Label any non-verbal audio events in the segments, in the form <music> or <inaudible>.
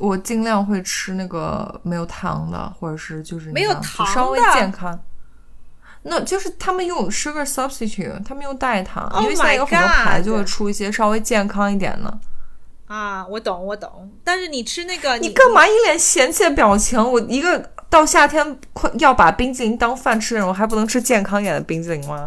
我尽量会吃那个没有糖的，或者是就是没有糖的稍微健康。那就是他们用 sugar substitute，他们用代糖 Oh 因为现在有很多牌就会出一些稍微健康一点的。啊，我懂我懂，但是你吃那个你干嘛一脸嫌弃的表情？我一个到夏天快要把冰激凌当饭吃的人，我还不能吃健康一点的冰激凌吗？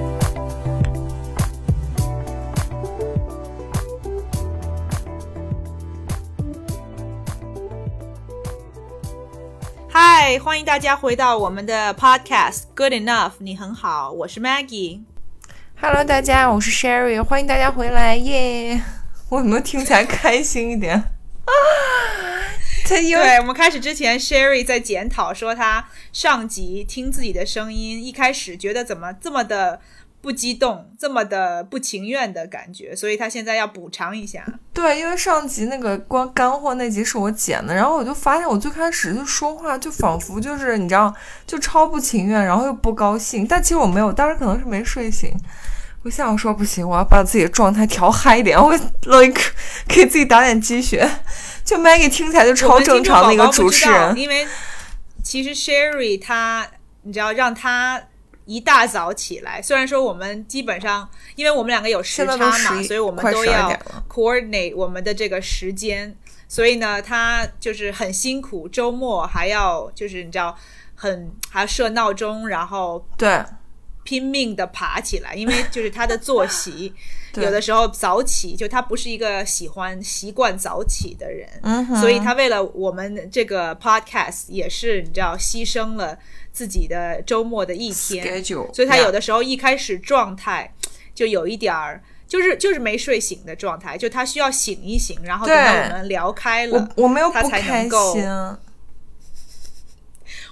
嗨，欢迎大家回到我们的 podcast Good Enough，你很好，我是 Maggie。Hello，大家，我是 Sherry，欢迎大家回来，耶！我有没有听起来开心一点？<laughs> 啊，他因为对我们开始之前，Sherry 在检讨说，他上集听自己的声音，一开始觉得怎么这么的不激动，这么的不情愿的感觉，所以他现在要补偿一下。对，因为上集那个光干货那集是我剪的，然后我就发现我最开始就说话就仿佛就是你知道，就超不情愿，然后又不高兴，但其实我没有，当时可能是没睡醒。我下午说不行，我要把自己的状态调嗨一点，我 <laughs> like 给自己打点鸡血。就 Maggie 听起来就超正常的一个主持人，因为其实 Sherry 她，你知道让她一大早起来，虽然说我们基本上，因为我们两个有时差嘛，所以我们都要 coordinate 我们的这个时间，所以呢，他就是很辛苦，周末还要就是你知道很还要设闹钟，然后对拼命的爬起来，因为就是他的作息 <laughs> 有的时候早起，就他不是一个喜欢习惯早起的人，所以他为了我们这个 podcast 也是你知道牺牲了自己的周末的一天。Schedule，所以他有的时候一开始状态就有一点儿。就是就是没睡醒的状态，就他需要醒一醒，然后等到我们聊开了我，我没有他不开才能够心，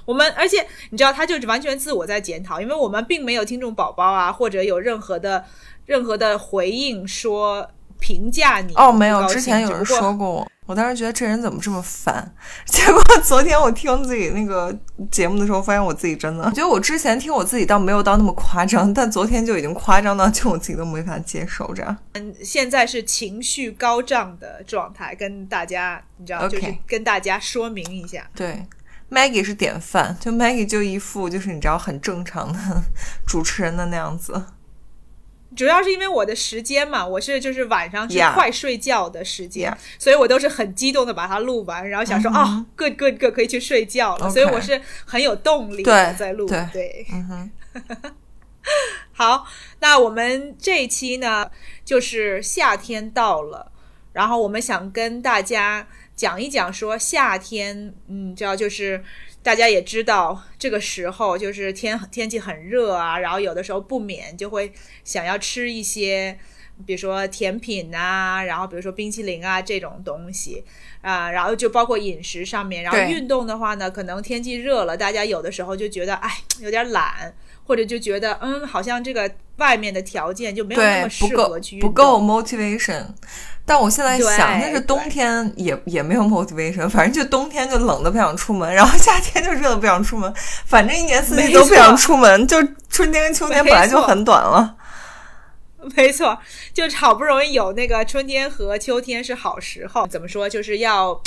我们而且你知道，他就是完全自我在检讨，因为我们并没有听众宝宝啊，或者有任何的任何的回应说评价你哦，没有，之前有人说过我，我当时觉得这人怎么这么烦，结果昨天我听自己那个节目的时候，发现我自己真的，我觉得我之前听我自己倒没有到那么夸张，但昨天就已经夸张到就我自己都没法接受这样。嗯现在是情绪高涨的状态，跟大家你知道就是跟大家说明一下。对，Maggie 是典范，就 Maggie 就一副就是你知道很正常的 <laughs> 主持人的那样子。主要是因为我的时间嘛，我是就是晚上是快睡觉的时间 Yeah 所以我都是很激动的把它录完，然后想说啊、哦 good good good 可以去睡觉了。所以我是很有动力的在录。对对，嗯哼，<laughs> 好，那我们这一期呢，就是夏天到了，然后我们想跟大家讲一讲说夏天，嗯，知道就是大家也知道这个时候就是天天气很热啊，然后有的时候不免就会想要吃一些。比如说甜品啊，然后比如说冰淇淋啊这种东西啊、然后就包括饮食上面，然后运动的话呢，可能天气热了，大家有的时候就觉得哎有点懒，或者就觉得嗯好像这个外面的条件就没有那么，适合去运动，不够 motivation。但我现在想，对那是冬天也也没有 motivation，反正就冬天就冷的不想出门，然后夏天就热的不想出门，反正一年四季都不想出门，就春天跟秋天本来就很短了。<laughs> 没错，就是好不容易有那个春天和秋天是好时候，怎么说，就是要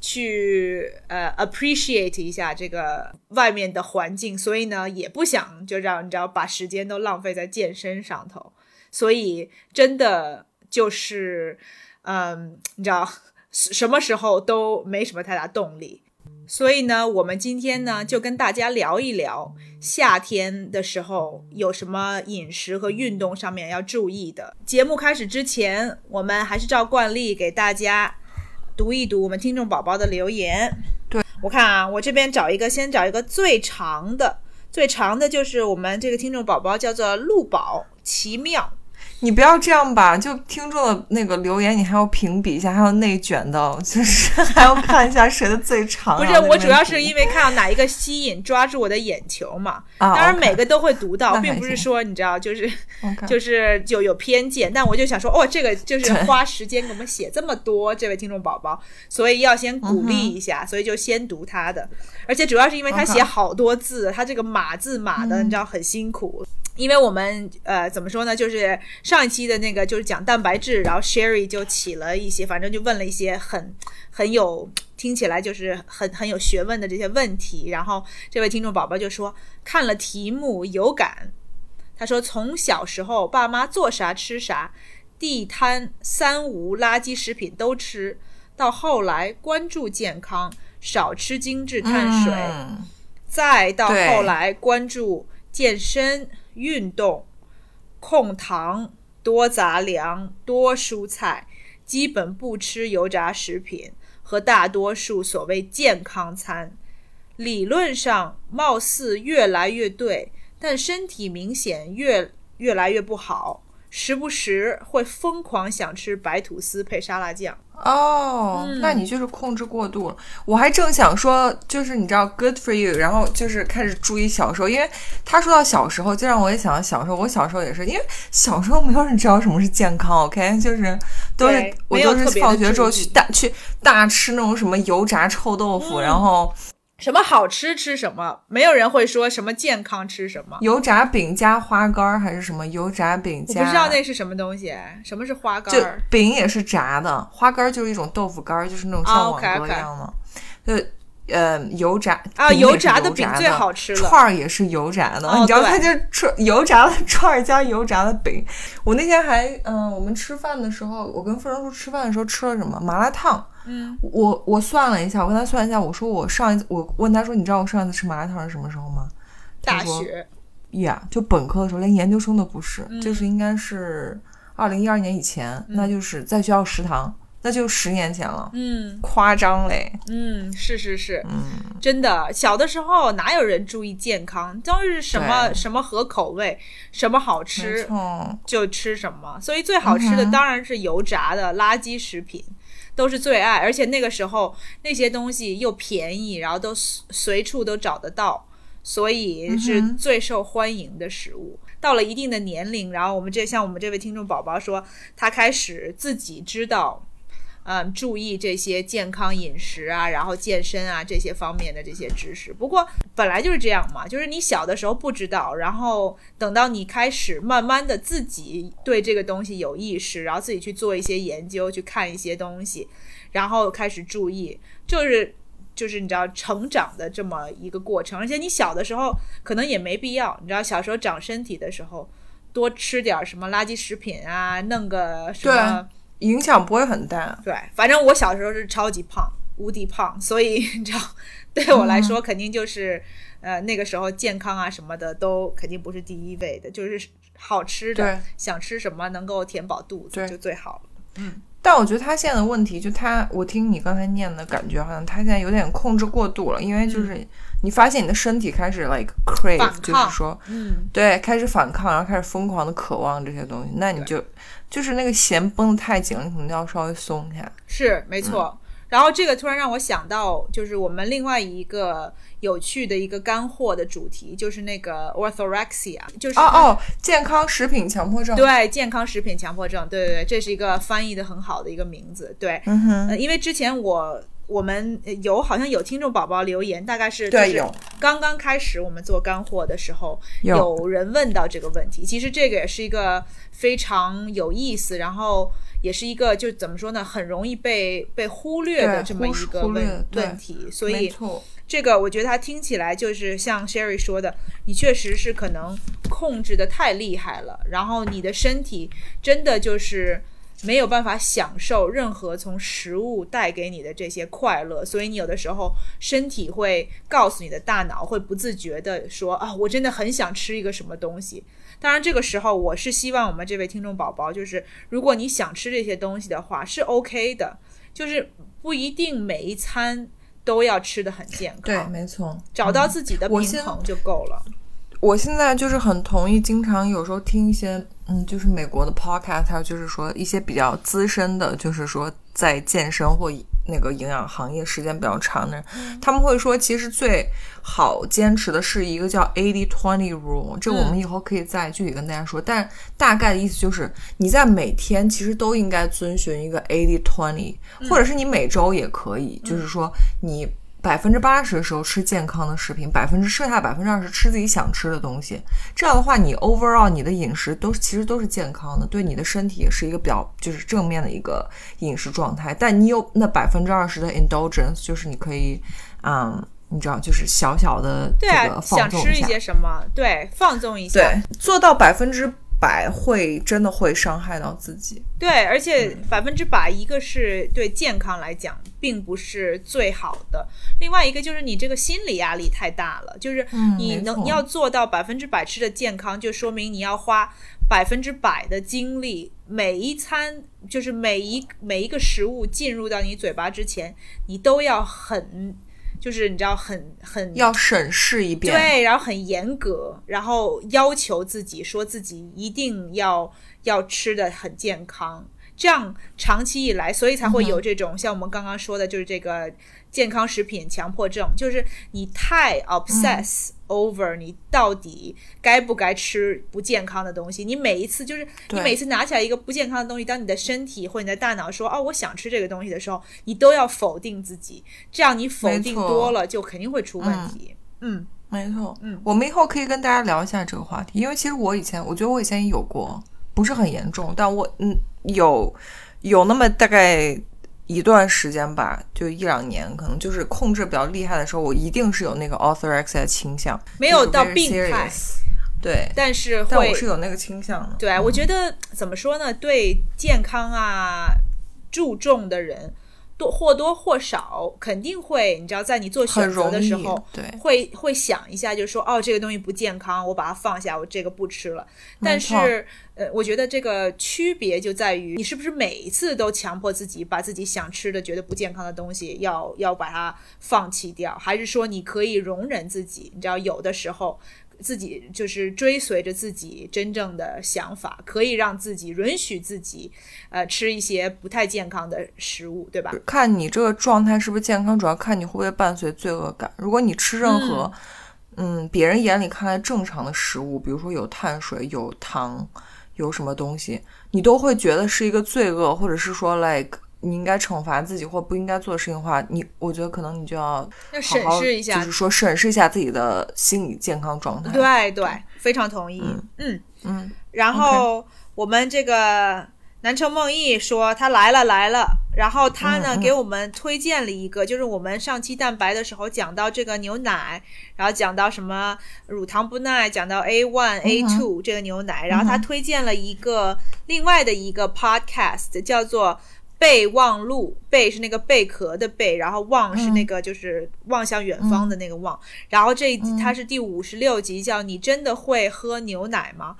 去呃 appreciate 一下这个外面的环境，所以呢，也不想就让你知道把时间都浪费在健身上头，所以真的就是嗯，你知道什么时候都没什么太大动力。所以呢，我们今天呢就跟大家聊一聊夏天的时候有什么饮食和运动上面要注意的。节目开始之前，我们还是照惯例给大家读一读我们听众宝宝的留言。对我看啊，我这边找一个，先找一个最长的。最长的就是我们这个听众宝宝叫做陆宝奇妙。你不要这样吧，就听众的那个留言，你还要评比一下，还要内卷的，就是 <laughs> 还要看一下谁的最长。不是，我主要是因为看到哪一个吸引、抓住我的眼球嘛。啊，当然每个都会读到，并不是说你知道，就是 <laughs> 就是就有偏见。但我就想说，哦，这个就是花时间给我们写这么多，这位听众宝宝，所以要先鼓励一下，所以就先读他的。而且主要是因为他写好多字，他这个码字码的，你知道很辛苦。因为我们呃怎么说呢，就是上一期的那个就是讲蛋白质，然后 Sherry 就起了一些，反正就问了一些很很有听起来就是很很有学问的这些问题，然后这位听众宝宝就说看了题目有感，他说从小时候爸妈做啥吃啥，地摊三无垃圾食品都吃到后来关注健康，少吃精致碳水，再到后来关注健身。运动，控糖，多杂粮，多蔬菜，基本不吃油炸食品和大多数所谓健康餐。理论上貌似越来越对，但身体明显越越来越不好。时不时会疯狂想吃白吐司配沙拉酱哦，那你就是控制过度了。我还正想说，就是你知道，good for you，然后就是开始注意小时候，因为他说到小时候，就让我也想到小时候。我小时候也是，因为小时候没有人知道什么是健康，OK，就是都是我都是放学之后去大去大吃那种什么油炸臭豆腐，然后。什么好吃吃什么，没有人会说什么健康吃什么。油炸饼加花干还是什么油炸饼加？我不知道那是什么东西。什么是花干？就饼也是炸的，花干就是一种豆腐干，就是那种像网格一样的。就呃油炸啊，油炸的饼最好吃了。串儿也是油炸的，你知道它就串油炸的串儿加油炸的饼。我那天还嗯，我们吃饭的时候，我跟富人叔吃饭的时候吃了什么麻辣烫。嗯，我我算了一下，我跟他算一下，我说我上一次我问他说，你知道我上一次吃麻辣烫是什么时候吗？大学，呀，就本科的时候，连研究生都不是，就是应该是二零一二年以前，那就是在学校食堂，那就十年前了。嗯，夸张嘞。嗯，是是是，嗯，真的，小的时候哪有人注意健康，都是什么什么合口味，什么好吃就吃什么，所以最好吃的当然是油炸的垃圾食品。都是最爱，而且那个时候那些东西又便宜，然后都随处都找得到，所以是最受欢迎的食物。到了一定的年龄，然后我们这像我们这位听众宝宝说，他开始自己知道。嗯，注意这些健康饮食啊，然后健身啊这些方面的这些知识。不过本来就是这样嘛，就是你小的时候不知道，然后等到你开始慢慢的自己对这个东西有意识，然后自己去做一些研究，去看一些东西，然后开始注意，就是就是你知道成长的这么一个过程。而且你小的时候可能也没必要，你知道小时候长身体的时候多吃点什么垃圾食品啊，弄个什么。影响不会很大，对，反正我小时候是超级胖，无敌胖，所以你知道，对我来说肯定就是，呃，那个时候健康啊什么的都肯定不是第一位的，就是好吃的，想吃什么能够填饱肚子就最好了。嗯，但我觉得他现在的问题就他，我听你刚才念的感觉好像他现在有点控制过度了，因为就是你发现你的身体开始 like crave，就是说，嗯，对，开始反抗，然后开始疯狂的渴望这些东西，那你就。就是那个弦绷得太紧了，你可能要稍微松一下。是没错。然后这个突然让我想到，就是我们另外一个有趣的一个干货的主题，就是那个 orthorexia，就是哦哦，健康食品强迫症。对，健康食品强迫症，对对对，这是一个翻译的很好的一个名字。对，嗯哼，因为之前我。我们有好像有听众宝宝留言，大概是对有刚刚开始我们做干货的时候，有人问到这个问题。其实这个也是一个非常有意思，然后也是一个就怎么说呢，很容易被被忽略的这么一个问问题。所以这个我觉得它听起来就是像 Sherry 说的，你确实是可能控制的太厉害了，然后你的身体真的就是。没有办法享受任何从食物带给你的这些快乐，所以你有的时候身体会告诉你的大脑，会不自觉的说啊，我真的很想吃一个什么东西。当然，这个时候我是希望我们这位听众宝宝，就是如果你想吃这些东西的话，是 OK 的，就是不一定每一餐都要吃的很健康。对，没错，找到自己的平衡就够了。我现在就是很同意，经常有时候听一些，嗯，就是美国的 podcast，还有就是说一些比较资深的，就是说在健身或那个营养行业时间比较长的人，他们会说，其实最好坚持的是一个叫 eighty twenty rule，这我们以后可以再具体跟大家说。但大概的意思就是，你在每天其实都应该遵循一个 eighty twenty，或者是你每周也可以，就是说你。百分之八十的时候吃健康的食品，百分之剩下百分之二十吃自己想吃的东西。这样的话，你 overall 你的饮食都其实都是健康的，对你的身体也是一个比较就是正面的一个饮食状态。但你有那百分之二十的 indulgence，就是你可以，嗯，你知道，就是小小的这个放纵一下，想吃一些什么，对，放纵一下，对，做到百分之。百会真的会伤害到自己，对，而且百分之百，一个是对健康来讲并不是最好的，另外一个就是你这个心理压力太大了，就是你能要做到百分之百吃的健康，就说明你要花百分之百的精力，每一餐就是每一每一个食物进入到你嘴巴之前，你都要很。就是你知道很很要审视一遍，对，然后很严格，然后要求自己说自己一定要要吃的很健康，这样长期以来，所以才会有这种像我们刚刚说的，就是这个。健康食品强迫症就是你太 obsess over 你到底该不该吃不健康的东西。你每一次就是你每次拿起来一个不健康的东西，当你的身体或你的大脑说哦我想吃这个东西的时候，你都要否定自己。这样你否定多了，就肯定会出问题。嗯，没错。嗯，我们以后可以跟大家聊一下这个话题，因为其实我以前我觉得我以前也有过，不是很严重，但我嗯有有那么大概。一段时间吧，就一两年，可能就是控制比较厉害的时候，我一定是有那个 orthorexia 倾向，没有到病态，对，但是但我是有那个倾向的。对，我觉得怎么说呢？对健康啊注重的人。多或多或少肯定会，你知道，在你做选择的时候，对，会会想一下，就是说，哦，这个东西不健康，我把它放下，我这个不吃了。但是，呃，我觉得这个区别就在于，你是不是每一次都强迫自己把自己想吃的、觉得不健康的东西要要把它放弃掉，还是说你可以容忍自己？你知道，有的时候。自己就是追随着自己真正的想法，可以让自己允许自己，呃，吃一些不太健康的食物，对吧？看你这个状态是不是健康，主要看你会不会伴随罪恶感。如果你吃任何，嗯，别人眼里看来正常的食物，比如说有碳水、有糖、有什么东西，你都会觉得是一个罪恶，或者是说，like。你应该惩罚自己或不应该做的事情的话，你我觉得可能你就要要审视一下，就是说审视一下自己的心理健康状态。对对，非常同意。嗯嗯。然后我们这个南城梦忆说他来了来了，然后他呢给我们推荐了一个，就是我们上期蛋白的时候讲到这个牛奶，然后讲到什么乳糖不耐，讲到 A one A two 这个牛奶，然后他推荐了一个另外的一个 podcast 叫做。备忘录，备是那个贝壳的贝，然后望是那个就是望向远方的那个望。然后这它是第五十六集，叫你真的会喝牛奶吗？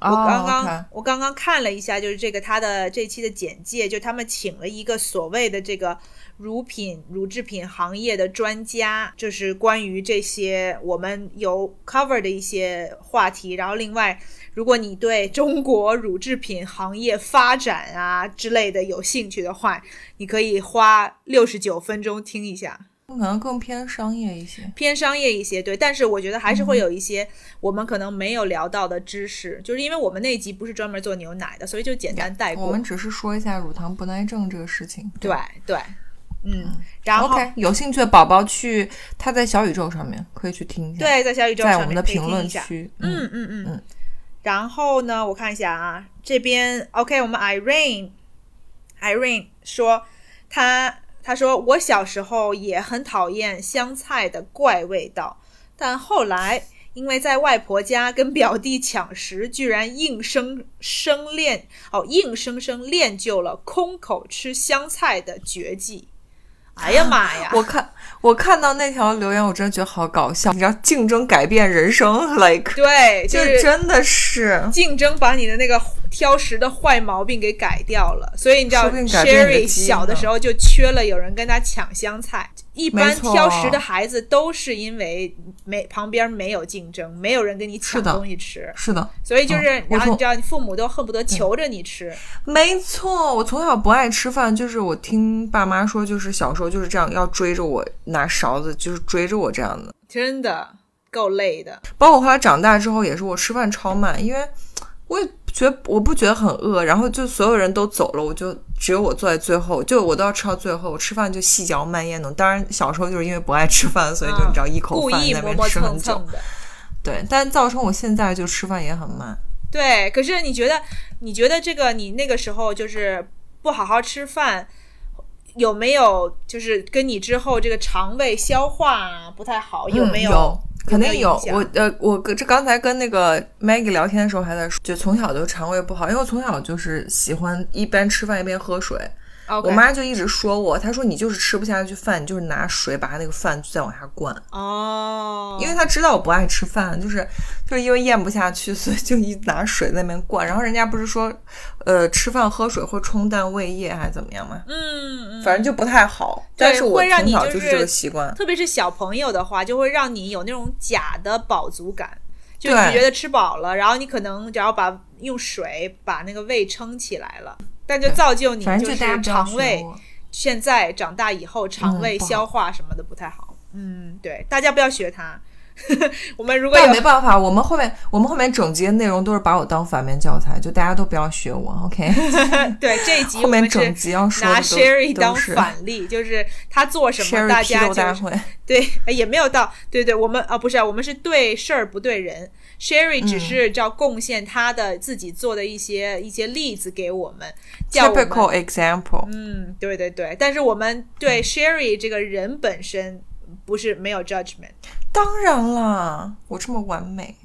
我刚刚我刚刚看了一下，就是这个他的这期的简介，就他们请了一个所谓的这个乳品乳制品行业的专家，就是关于这些我们有 cover 的一些话题。然后另外。如果你对中国乳制品行业发展啊之类的有兴趣的话，你可以花六十九分钟听一下。可能更偏商业一些，偏商业一些，对。但是我觉得还是会有一些我们可能没有聊到的知识，就是因为我们那集不是专门做牛奶的，所以就简单带过。我们只是说一下乳糖不耐症这个事情。对对，嗯。然后有兴趣的宝宝去，他在小宇宙上面可以去听一下。对，在小宇宙上面在我们的评论区。嗯嗯嗯嗯。然后呢，我看一下啊，这边 OK，我们 Irene，Irene 说，他他说我小时候也很讨厌香菜的怪味道，但后来因为在外婆家跟表弟抢食，居然硬生生练哦，硬生生练就了空口吃香菜的绝技。哎呀妈呀！我看我看到那条留言，我真的觉得好搞笑。你知道竞争改变人生，<laughs> like 对，就是真的是竞争把你的那个挑食的坏毛病给改掉了。所以你知道，Sherry 小的时候就缺了有人跟他抢香菜。一般挑食的孩子都是因为没旁边没有竞争，没有人跟你抢东西吃，是的，所以就是，嗯然后你知道，你父母都恨不得求着你吃。没错，我从小不爱吃饭，就是我听爸妈说，就是小时候就是这样，要追着我拿勺子，就是追着我这样的。真的够累的。包括后来长大之后，也是我吃饭超慢，因为我也觉得我不觉得很饿，然后就所有人都走了，我就只有我坐在最后，就我都要吃到最后。我吃饭就细嚼慢咽的，当然小时候就是因为不爱吃饭，所以就嗯你知道一口饭在那边吃很久蹭。的。对，但造成我现在就吃饭也很慢。对，可是你觉得，你觉得这个你那个时候就是不好好吃饭，有没有就是跟你之后这个肠胃消化啊不太好，有没嗯有？肯定有我呃，我跟这刚才跟那个 Maggie 聊天的时候还在说，就从小就肠胃不好，因为我从小就是喜欢一边吃饭一边喝水。我妈就一直说我，她说你就是吃不下去饭，你就是拿水把那个饭再往下灌，哦，因为她知道我不爱吃饭，就是就是因为咽不下去，所以就一拿水在那边灌。然后人家不是说，呃，吃饭喝水会冲淡胃液还是怎么样吗？嗯嗯，反正就不太好。对但是我会让从你就是小就是这个习惯。特别是小朋友的话，就会让你有那种假的饱足感，就你觉得吃饱了，然后你可能只要把用水把那个胃撑起来了，但就造就你就就是肠胃现在长大以后肠胃消化什么的不太好。嗯，对，大家不要学他。<laughs> 我们如果但有没办法，我们后面我们后面整集的内容都是把我当反面教材，就大家都不要学我，OK？<laughs> <laughs> 对这一集后面我们整集要说拿 Sherry 当反例，就是他做什么大家就。对，哎也没有到，对对，我们啊不是，我们是对事儿不对人。Sherry 嗯只是叫贡献他的自己做的一些一些例子给我们，叫我们 Typical example，嗯，对对对，但是我们对 Sherry 这个人本身不是没有 judgment。当然啦，我这么完美。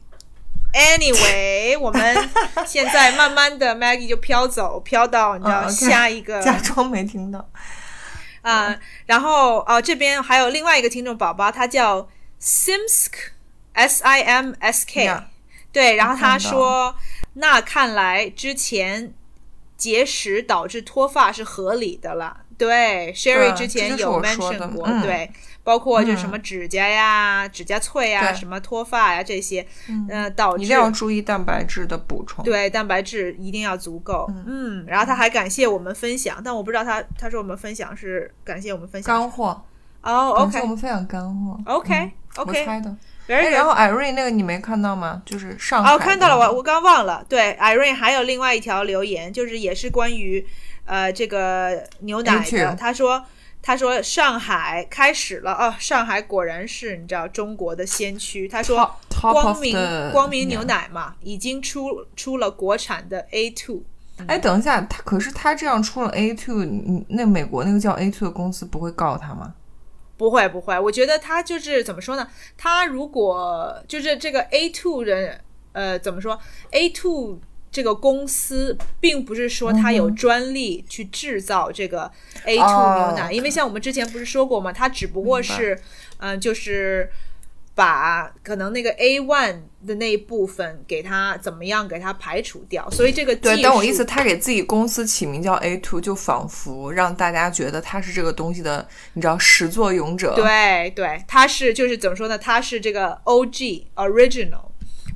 Anyway，我们现在慢慢的 Maggie 就飘走，飘到你知道、下一个假装没听到。啊、然后哦，这边还有另外一个听众宝宝，他叫 Simsk S I M S K，、Yeah 对，然后他说，那看来之前节食导致脱发是合理的了。对，Sherry 之前有 mention 过，嗯对，包括就什么指甲呀、指甲脆呀、什么脱发呀这些，嗯、呃，导致一定要注意蛋白质的补充。，对，蛋白质一定要足够。嗯，然后他还感谢我们分享，但我不知道他他说我们分享是感谢我们分享干货。哦，OK 我们分享干货。OK 嗯 OK，我猜的。哎，然后 Irene 那个你没看到吗？就是上海。哦，看到了，我我刚忘了。对，Irene 还有另外一条留言，就是也是关于呃这个牛奶的。他说他说上海开始了哦，上海果然是你知道中国的先驱。他说光明光明牛奶嘛，已经出出了国产的 A two。哎，等一下，他可是他这样出了 A two，你那美国那个叫 A two 的公司不会告他吗？不会不会，我觉得他就是怎么说呢？他如果就是这个 A two 的呃怎么说 A two 这个公司，并不是说它有专利去制造这个 A two 哦牛奶，因为像我们之前不是说过吗？它只不过是嗯、呃就是。把可能那个 A one 的那一部分给它怎么样给它排除掉，所以这个对，术但我意思，他给自己公司起名叫 A two，就仿佛让大家觉得他是这个东西的，你知道始作俑者。对对，他是就是怎么说呢？他是这个 OG original，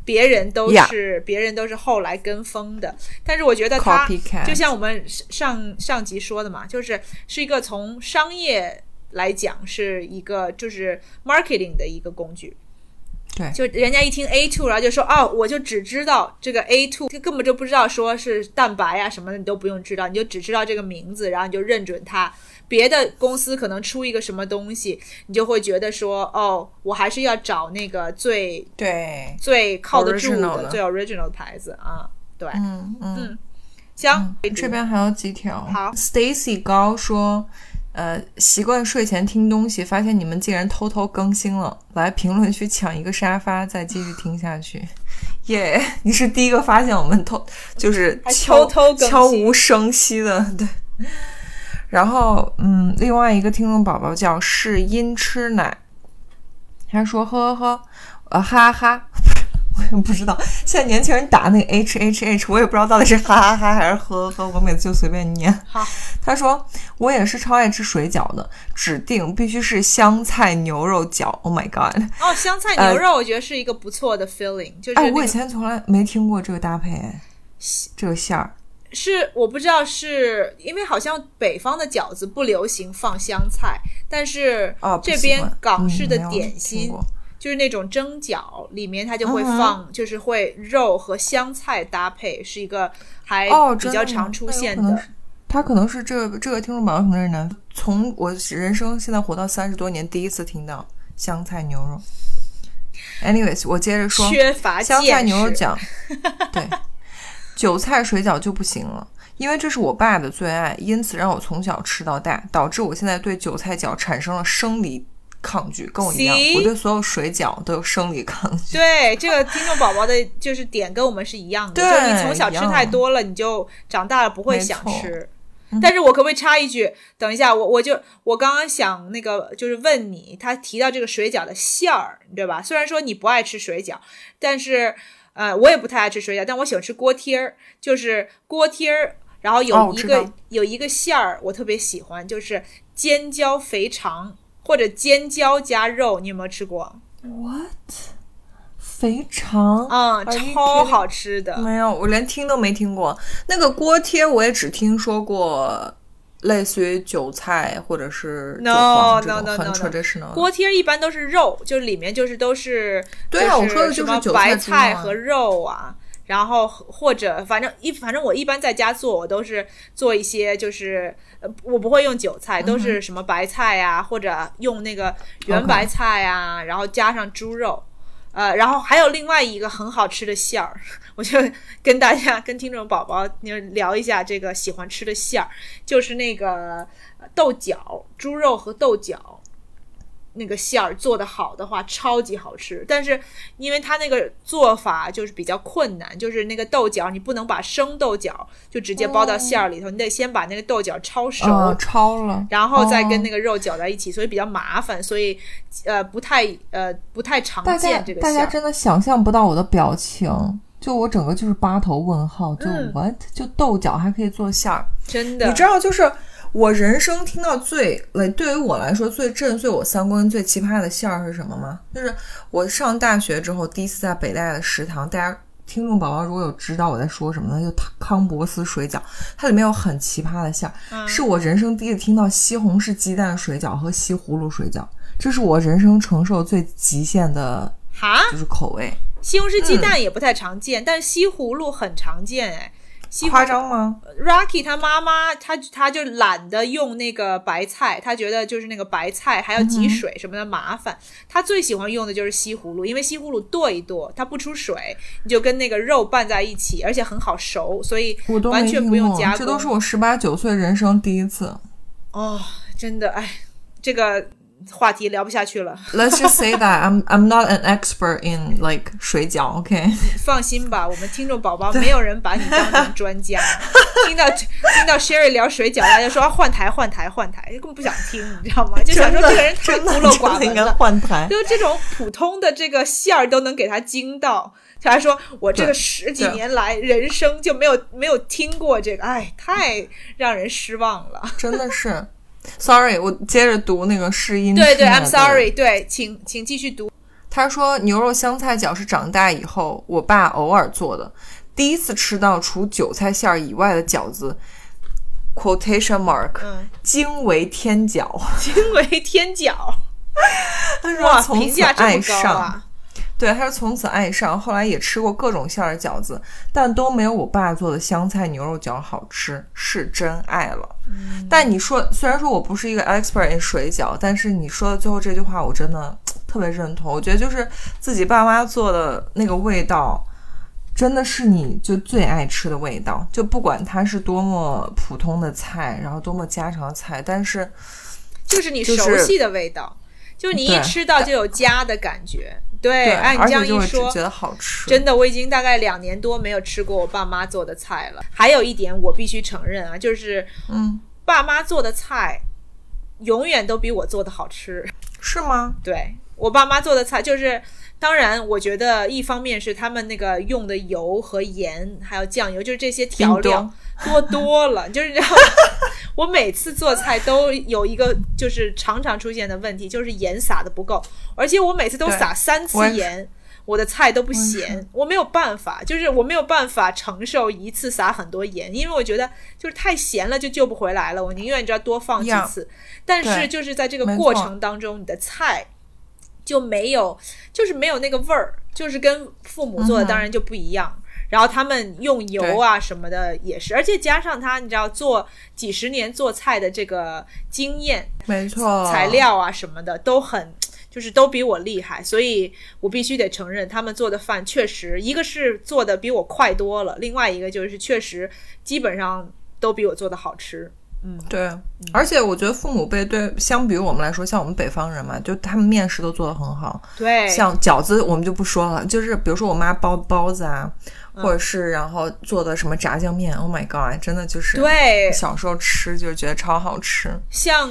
别人都是别人都是后来跟风的。但是我觉得他就像我们上上集说的嘛，就是是一个从商业来讲是一个就是 marketing 的一个工具。对就人家一听 A two，然后就说哦，我就只知道这个 A two，根本就不知道说是蛋白啊什么的，你都不用知道，你就只知道这个名字，然后你就认准它。别的公司可能出一个什么东西，你就会觉得说哦，我还是要找那个最对，最靠得住的最 original 的牌子啊。对，嗯嗯。行，这边还有几条。好，Stacy 高说，呃，习惯睡前听东西，发现你们竟然偷偷更新了，来评论区抢一个沙发，再继续听下去。<laughs> 耶、你是第一个发现我们偷，<laughs> 就是偷偷悄无声息的，对。然后，嗯，另外一个听众宝宝叫是因吃奶，他说呵呵呵，呃哈哈，我 <laughs> 也不知道。现在年轻人打那个 H H H，我也不知道到底是哈哈哈还是呵呵呵。我每次就随便念。好，他说我也是超爱吃水饺的，指定必须是香菜牛肉饺。Oh my god！哦，香菜牛肉我觉得是一个不错的 feeling，、就是哎，那个我以前从来没听过这个搭配，哎这个馅儿。是我不知道是因为好像北方的饺子不流行放香菜，但是这边港式的点心、过就是那种蒸饺，里面它就会放，就是会肉和香菜搭配，是一个还哦，比较常出现的。可能是他可能是这个这个听众朋友可能是南，从我人生现在活到三十多年，第一次听到香菜牛肉。Anyways，我接着说，缺乏香菜牛肉饺，<laughs> 对，韭菜水饺就不行了，因为这是我爸的最爱，因此让我从小吃到大，导致我现在对韭菜饺产生了生理抗拒，跟我一样？我对所有水饺都有生理抗拒。对这个听众宝宝的就是点跟我们是一样的，对就是你从小吃太多了，你就长大了不会想吃。但是我可不可以插一句？等一下，我我就我刚刚想那个就是问你，他提到这个水饺的馅儿，对吧？虽然说你不爱吃水饺，但是呃，我也不太爱吃水饺，但我喜欢吃锅贴儿，就是锅贴儿，然后哦有一个、有一个馅儿我特别喜欢，就是尖椒肥肠或者尖椒加肉，你有没有吃过？What？肥肠？嗯，超好吃的。没有，我连听都没听过。那个锅贴我也只听说过，类似于韭菜或者是韭 No, 黄这 no, 种 no, 很 no。锅贴一般都是肉，就里面就是都是，对我说的就是白菜和肉啊，然后或者反正一反正我一般在家做，我都是做一些就是呃我不会用韭菜，都嗯是什么白菜啊，或者用那个圆白菜啊，然后加上猪肉。呃，然后还有另外一个很好吃的馅儿，我就跟大家、跟听众宝宝聊一下这个喜欢吃的馅儿，就是那个呃豆角，猪肉和豆角那个馅儿做的好的话，超级好吃。但是因为它那个做法就是比较困难，就是那个豆角你不能把生豆角就直接包到馅儿里头，你得先把那个豆角焯熟。嗯，超了，然后再跟那个、肉搅在一起，所以比较麻烦，所以呃不太呃不太常见这个。大家真的想象不到我的表情，就我整个就是八头问号，就嗯 what？、就豆角还可以做馅儿，真的，你知道，就是我人生听到最，来对于我来说最震碎我三观、最奇葩的馅儿是什么吗？就是我上大学之后第一次在北大的食堂，大家听众宝宝如果有知道我在说什么呢，就康博斯水饺，它里面有很奇葩的馅儿，嗯是我人生第一次听到西红柿鸡蛋水饺和西葫芦水饺，这是我人生承受最极限的，哈，就是口味。西红柿鸡蛋也不太常见，但是西葫芦很常见哎。西夸张吗？Rocky 他妈妈，他他就懒得用那个白菜，他觉得就是那个白菜还要挤水什么的麻烦。他最喜欢用的就是西葫芦，因为西葫芦剁一剁，它不出水，你就跟那个肉拌在一起，而且很好熟，所以完全不用加工。这都是我十八九岁人生第一次。哦，真的哎，这个话题聊不下去了。Let's just say that I'm I'm not an expert in like 水饺，OK？放心吧，我们听众宝宝没有人把你当成专家。<laughs> 听到听到 Sherry 聊水饺，大家说、啊换台换台换台，根本不想听，你知道吗？<laughs> 就想说这个人太孤陋寡闻了。换台。就这种普通的这个馅儿都能给他惊到，他还说我这个十几年来人生就没有没有听过这个，哎，太让人失望了。真的是，sorry，我接着读那个试音。对对，I'm sorry，对，请请继续读。他说牛肉香菜饺是长大以后我爸偶尔做的，第一次吃到除韭菜馅儿以外的饺子。quotation mark，嗯，惊为天饺。<laughs> 惊为天饺，他说哇，从此爱上。啊！对，他说从此爱上，后来也吃过各种馅儿的饺子，但都没有我爸做的香菜牛肉饺好吃，是真爱了。嗯。但你说，虽然说我不是一个 expert in 水饺，但是你说的最后这句话，我真的特别认同。我觉得就是自己爸妈做的那个味道，真的是你就最爱吃的味道，就不管它是多么普通的菜，然后多么家常的菜，但是就是你熟悉的味道，就是你一吃到就有家的感觉。对，对，哎，你这样一说觉，得好吃。真的，我已经大概两年多没有吃过我爸妈做的菜了。还有一点我必须承认啊，就是嗯，爸妈做的菜永远都比我做的好吃。是吗？对我爸妈做的菜就是，当然，我觉得一方面是他们那个用的油和盐，还有酱油，就是这些调料多多了，就是然后 <laughs> 我每次做菜都有一个就是常常出现的问题，就是盐撒的不够，而且我每次都撒三次盐。我的菜都不咸是，我没有办法，就是我没有办法承受一次撒很多盐，因为我觉得就是太咸了就救不回来了，我宁愿你知道多放几次。但是就是在这个过程当中，你的菜就没有，就是没有那个味儿，就是跟父母做的当然就不一样。然后他们用油啊什么的也是，而且加上他，你知道做几十年做菜的这个经验，没错，材料啊什么的都很，就是都比我厉害，所以我必须得承认，他们做的饭确实，一个是做的比我快多了，另外一个就是确实基本上都比我做的好吃。嗯，对，而且我觉得父母辈对相比于我们来说，像我们北方人嘛，就他们面食都做得很好，对，像饺子我们就不说了，就是比如说我妈包包子啊，嗯。或者是然后做的什么炸酱面，Oh my god，真的就是对，小时候吃就是觉得超好吃。像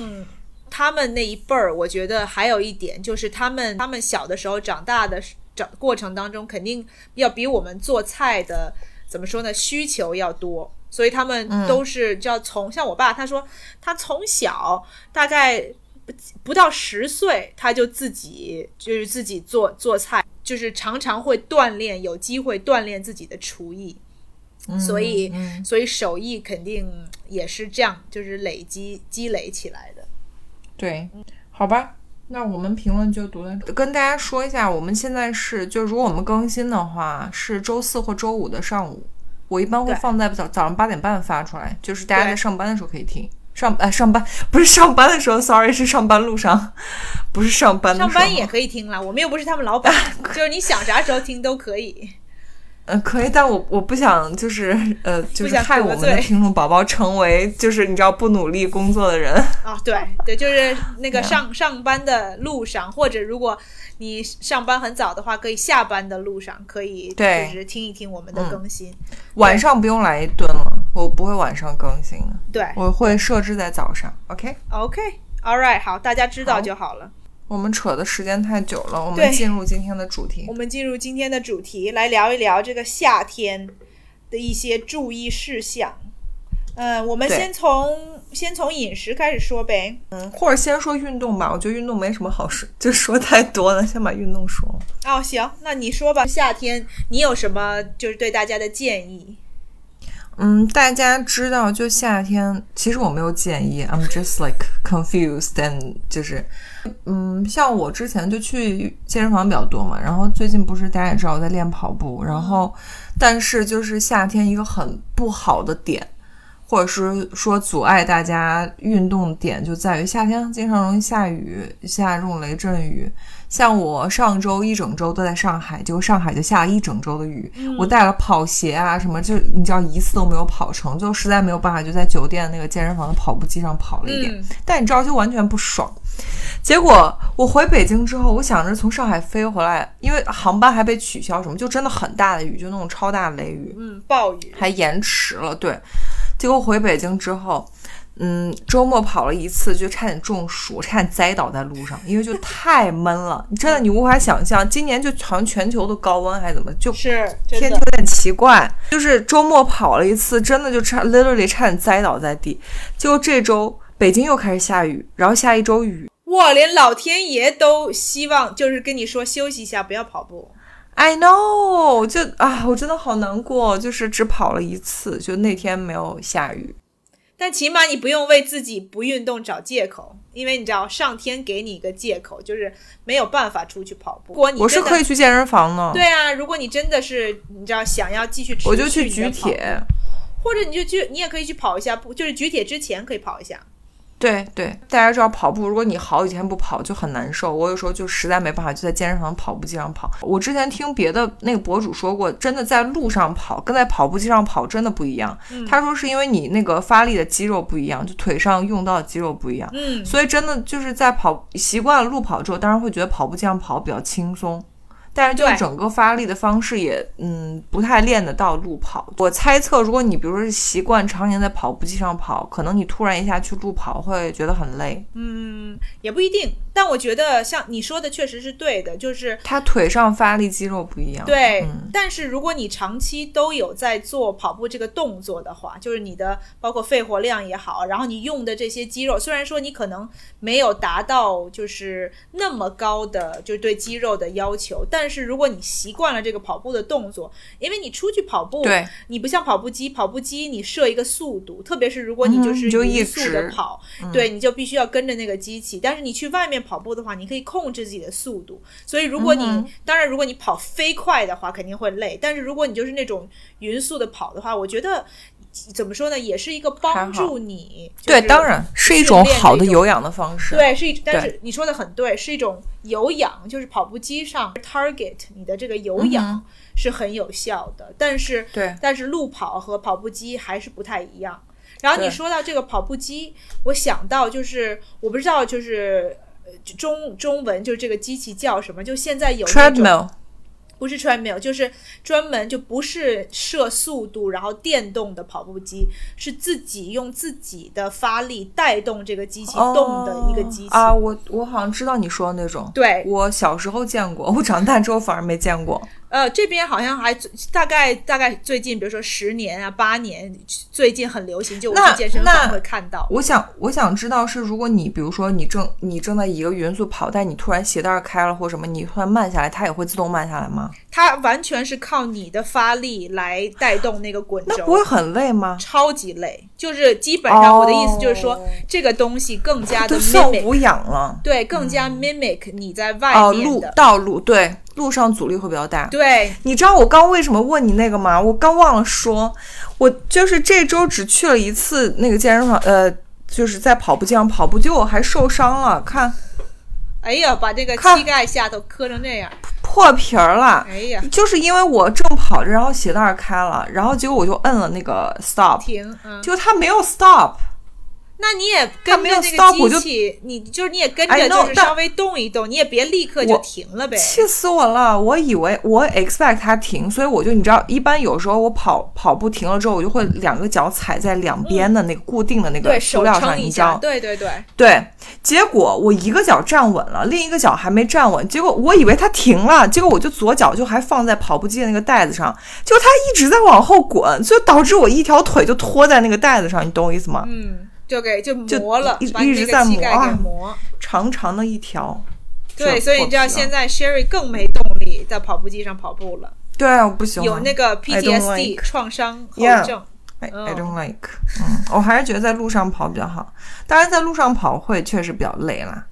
他们那一辈儿，我觉得还有一点就是他们他们小的时候长大的长过程当中，肯定要比我们做菜的怎么说呢需求要多，所以他们都是就要从、像我爸他说他从小大概不不到十岁他就自己就是自己做做菜，就是常常会锻炼，有机会锻炼自己的厨艺。所以，嗯所以手艺肯定也是这样，就是累积积累起来的。对，好吧。那我们评论就读到这，跟大家说一下，我们现在是，就如果我们更新的话，是周四或周五的上午，我一般会放在早早上八点半发出来，就是大家在上班的时候可以听。上呃上班不是上班的时候，sorry 是上班路上，不是上班的时候。上班也可以听啦，我们又不是他们老板，<laughs> 就是你想啥时候听都可以。呃，可以，但我我不想就是呃，就是害我们的听众宝宝成为就是你知道不努力工作的人。啊，对对，就是那个 <laughs> 上上班的路上，或者如果你上班很早的话，可以下班的路上可以对就是听一听我们的更新。晚上不用来一顿了，我不会晚上更新的，对我会设置在早上。OK，，OK，All right，好，大家知道就好了。我们扯的时间太久了，我们进入今天的主题我。们进入今天的主题，来聊一聊这个夏天的一些注意事项。嗯，我们先从先从饮食开始说呗。嗯，或者先说运动吧，我觉得运动没什么好说，<laughs> 就说太多了，先把运动说了。哦，行，那你说吧。夏天你有什么就是对大家的建议？嗯，大家知道，就夏天，其实我没有建议，I'm just like confused and 就是，嗯，像我之前就去健身房比较多嘛，然后最近不是大家也知道我在练跑步，然后但是就是夏天一个很不好的点，或者是说阻碍大家运动点就在于夏天经常容易下雨，下这种雷阵雨。像我上周一整周都在上海，结果上海就下了一整周的雨，我带了跑鞋啊什么，就你知道一次都没有跑成，就实在没有办法，就在酒店那个健身房的跑步机上跑了一点。嗯但你知道就完全不爽。结果我回北京之后，我想着从上海飞回来，因为航班还被取消，什么就真的很大的雨，就那种超大雷雨，嗯，暴雨。还延迟了。对，结果回北京之后，嗯，周末跑了一次，就差点中暑，差点栽倒在路上，因为就太闷了。真的，你无法想象，今年就好像全球都高温还是怎么，就是天气有点奇怪。就是周末跑了一次，真的就差 literally 差点栽倒在地。结果这周北京又开始下雨，然后下一周雨。哇，连老天爷都希望就是跟你说休息一下，不要跑步。I know，就啊，我真的好难过，就是只跑了一次，就那天没有下雨。但起码你不用为自己不运动找借口，因为你知道上天给你一个借口，就是没有办法出去跑步。如果你我是可以去健身房的，对啊，如果你真的是你知道想要继续持续我就去举铁。或者你就去，你也可以去跑一下步，就是举铁之前可以跑一下。对对，大家知道跑步，如果你好几天不跑就很难受。我有时候就实在没办法，就在健身房跑步机上跑。我之前听别的那个博主说过，真的在路上跑跟在跑步机上跑真的不一样。他说是因为你那个发力的肌肉不一样，就腿上用到的肌肉不一样，嗯，所以真的就是在跑习惯了路跑之后，当然会觉得跑步机上跑比较轻松。但是就对整个发力的方式也，嗯，不太练得到路跑。我猜测，如果你比如说是习惯常年在跑步机上跑，可能你突然一下去路跑会觉得很累。嗯，也不一定，但我觉得像你说的确实是对的，就是他腿上发力肌肉不一样。对，嗯但是如果你长期都有在做跑步这个动作的话，就是你的包括肺活量也好，然后你用的这些肌肉，虽然说你可能没有达到就是那么高的就是对肌肉的要求，但是如果你习惯了这个跑步的动作，因为你出去跑步，对，你不像跑步机，跑步机你设一个速度，特别是如果你就是匀速的直跑，对，你就必须要跟着那个机器。但是你去外面跑步的话，你可以控制自己的速度。所以如果你、嗯当然如果你跑飞快的话，肯定会累。但是如果你就是那种匀速的跑的话，我觉得怎么说呢，也是一个帮助你。对，就是当然是一种好的有氧的方式。对，是一，但是你说的很对，是一种有氧，就是跑步机上 target 你的这个有氧嗯是很有效的，但是对但是路跑和跑步机还是不太一样。然后你说到这个跑步机，我想到就是我不知道就是呃中中文就是这个机器叫什么，就现在有 treadmill 不是 treadmill，就是专门就不是设速度然后电动的跑步机，是自己用自己的发力带动这个机器动的一个机器。哦啊，我我好像知道你说的那种。对，我小时候见过，我长大之后反而没见过。呃，这边好像还最大概大概最近，比如说十年啊、八年，最近很流行，就我去健身房会看到。我想，我想知道是，如果你比如说你正你正在一个匀速跑，但你突然鞋带开了或什么，你突然慢下来，它也会自动慢下来吗？它完全是靠你的发力来带动那个滚轴那不会，很累吗？超级累。就是基本上我的意思就是说，哦这个东西更加的都算 mimic，无氧了。对，更加 mimic 你在外哦，路面的。道路对路上阻力会比较大。对，你知道我刚为什么问你那个吗？我刚忘了说，我就是这周只去了一次那个健身房，呃，就是在跑步机上跑步，结果我还受伤了，看哎呀，把这个膝盖下头磕成那样，破皮儿了。哎呀，就是因为我正跑着，然后鞋带开了，然后结果我就摁了那个 stop，停，嗯，结果它没有 stop。那你也它没有跟着这 stop，个机器，你就是你也跟着就是稍微动一动，你也别立刻就停了呗。气死我了！我以为我 expect 它停，所以我就你知道，一般有时候我跑跑步停了之后，我就会两个脚踩在两边的那个固定的那，个塑料上，一下，你知道？对对对，对，结果我一个脚站稳了，另一个脚还没站稳，结果我以为它停了，结果我就左脚就还放在跑步机的那个带子上，结果它一直在往后滚，所以导致我一条腿就拖在那个带子上，你懂我意思吗？嗯，就给就就磨了一，把你一直在那个膝盖磨啊给磨。长长的一条。对，所以你知道现在 Sherry 更没动力在跑步机上跑步了，对啊，我不喜欢。有那个 PTSD 创伤后症。I, don't like，嗯，我还是觉得在路上跑比较好。当然，在路上跑会确实比较累啦。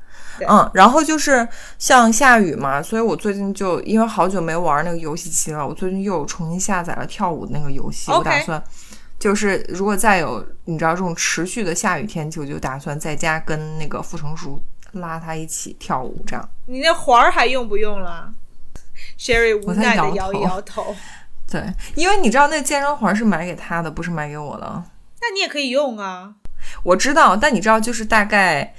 嗯，然后就是像下雨嘛，所以我最近就因为好久没玩那个游戏机了，我最近又重新下载了跳舞那个游戏。我打算就是如果再有你知道这种持续的下雨天气，我就打算在家跟那个傅成熟拉他一起跳舞，这样。你那环儿还用不用了？Sherry 无奈的摇一摇头。<laughs> 对，因为你知道那健身环是买给他的，不是买给我的。那你也可以用啊。我知道，但你知道，就是大概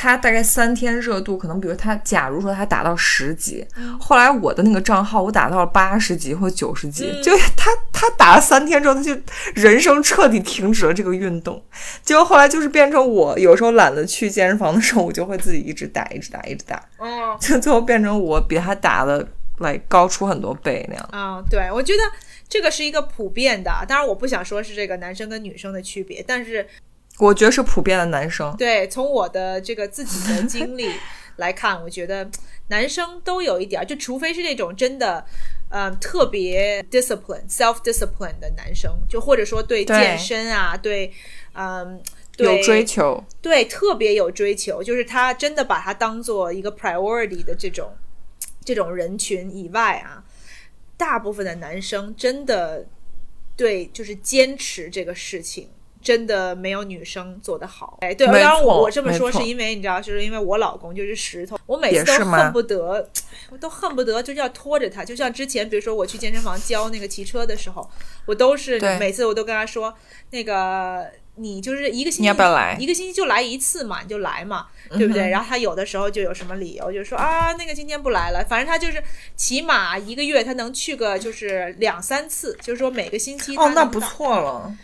它大概三天热度，可能比如他，假如说他打到十级，后来我的那个账号我打到了八十级或九十级，嗯就他他打了三天之后，他就人生彻底停止了这个运动。结果后来就是变成我有时候懒得去健身房的时候，我就会自己一直打，一直打，一直打，嗯，就最后变成我比他打的来高出很多倍那样。啊、对，我觉得这个是一个普遍的，当然我不想说是这个男生跟女生的区别，但是我觉得是普遍的男生，对，从我的这个自己的经历来看，我觉得男生都有一点儿，就除非是那种真的，嗯、特别 discipline、self discipline 的男生，就或者说对对健身啊，对，嗯。对有追求，对，特别有追求，就是他真的把他当做一个 priority 的这种这种人群以外啊，大部分的男生真的对就是坚持这个事情。真的没有女生做得好，哎，对，没当然我我这么说是因为你知道，就是因为我老公就是石头，我每次都恨不得，我都恨不得就是要拖着他，就像之前比如说我去健身房教那个骑车的时候，我都是每次我都跟他说，那个你就是一个星期不要来？一个星期就来一次嘛，你就来嘛，对不对？然后他有的时候就有什么理由，就说啊，那个今天不来了，反正他就是起码一个月他能去个就是两三次，就是说每个星期哦，那不。错了。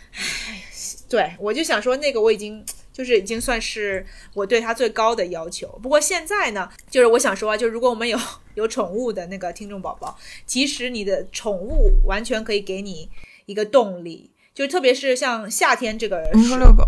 对，我就想说那个我已经就是已经算是我对它最高的要求。不过现在呢，就是我想说啊，就如果我们有 <laughs> 有宠物的那个听众宝宝，其实你的宠物完全可以给你一个动力，就特别是像夏天这个时你说遛狗，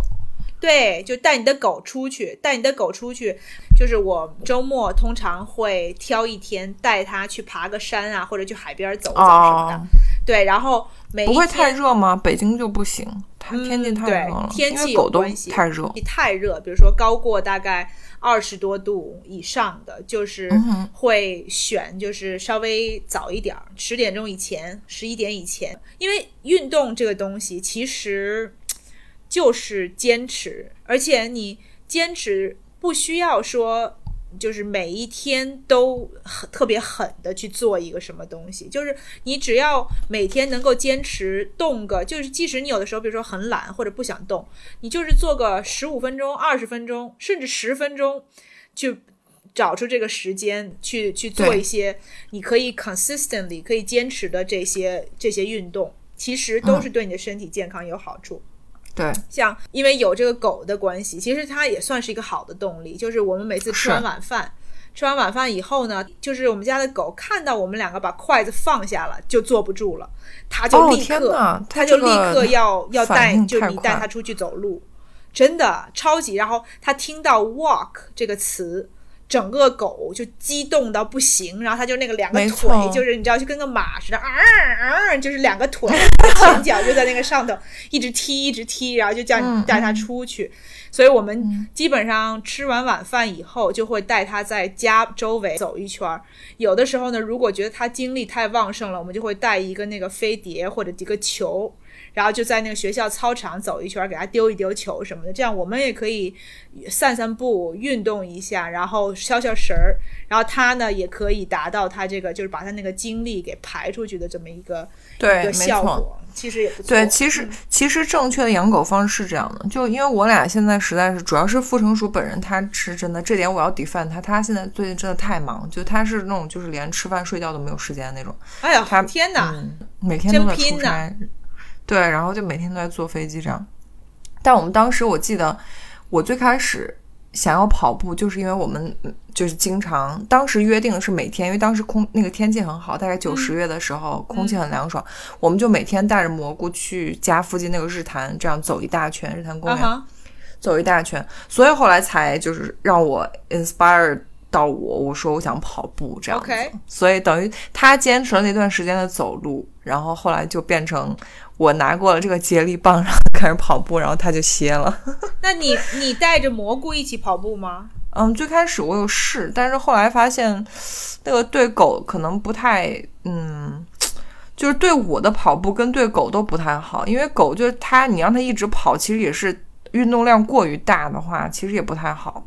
对，就带你的狗出去，带你的狗出去，就是我周末通常会挑一天带它去爬个山啊，或者去海边走走什么的。哦，对，然后每不会太热吗？北京就不行，它嗯天气太热了，狗都关系太热。太热，比如说高过大概二十多度以上的，就是会选就是稍微早一点儿，十点钟以前，十一点以前，因为运动这个东西其实就是坚持，而且你坚持不需要说。就是每一天都很特别狠的去做一个什么东西，就是你只要每天能够坚持动个，就是即使你有的时候比如说很懒或者不想动，你就是做个十五分钟、二十分钟，甚至十分钟，去找出这个时间去去做一些你可以 consistently 可以坚持的这些这些运动，其实都是对你的身体健康有好处。对，像因为有这个狗的关系，其实它也算是一个好的动力。就是我们每次吃完晚饭，吃完晚饭以后呢，就是我们家的狗看到我们两个把筷子放下了，就坐不住了，它就哦立刻，它就立刻要要带，就你带它出去走路，真的超级。然后它听到 walk 这个词。整个狗就激动到不行，然后它就那个两个腿，就是你知道，就跟个马似的，啊啊，就是两个腿前脚就在那个上头一直踢，一直踢，然后就叫你嗯带它出去。所以我们基本上吃完晚饭以后，就会带它在家周围走一圈儿。有的时候呢，如果觉得它精力太旺盛了，我们就会带一个那个飞碟或者一个球，然后就在那个学校操场走一圈儿，给他丢一丢球什么的。这样我们也可以散散步、运动一下，然后消消食儿。然后他呢，也可以达到他这个就是把他那个精力给排出去的这么一个对，一个。效果，其实也不错。对，其实其实正确的养狗方式是这样的，就因为我俩现在实在是，主要是傅成熟本人，他是真的，这点我要 defend 他，他现在最近真的太忙，就他是那种就是连吃饭睡觉都没有时间那种，哎呀，他天哪！嗯，每天都在真拼呐出差，对，然后就每天都在坐飞机这样。但我们当时我记得，我最开始想要跑步，就是因为我们嗯就是经常当时约定的是每天，因为当时空那个天气很好，大概九嗯。十月的时候，空气很凉爽，我们就每天带着蘑菇去家附近那个日坛，这样走一大圈，日坛公园、走一大圈，所以后来才就是让我 inspire 到我，我说我想跑步这样子所以等于他坚持了那段时间的走路，然后后来就变成我拿过了这个接力棒，然后开始跑步，然后他就歇了。<laughs> 那你你带着蘑菇一起跑步吗？嗯，最开始我有试，但是后来发现那个对狗可能不太，嗯，就是对我的跑步跟对狗都不太好，因为狗就是它，你让它一直跑，其实也是运动量过于大的话，其实也不太好。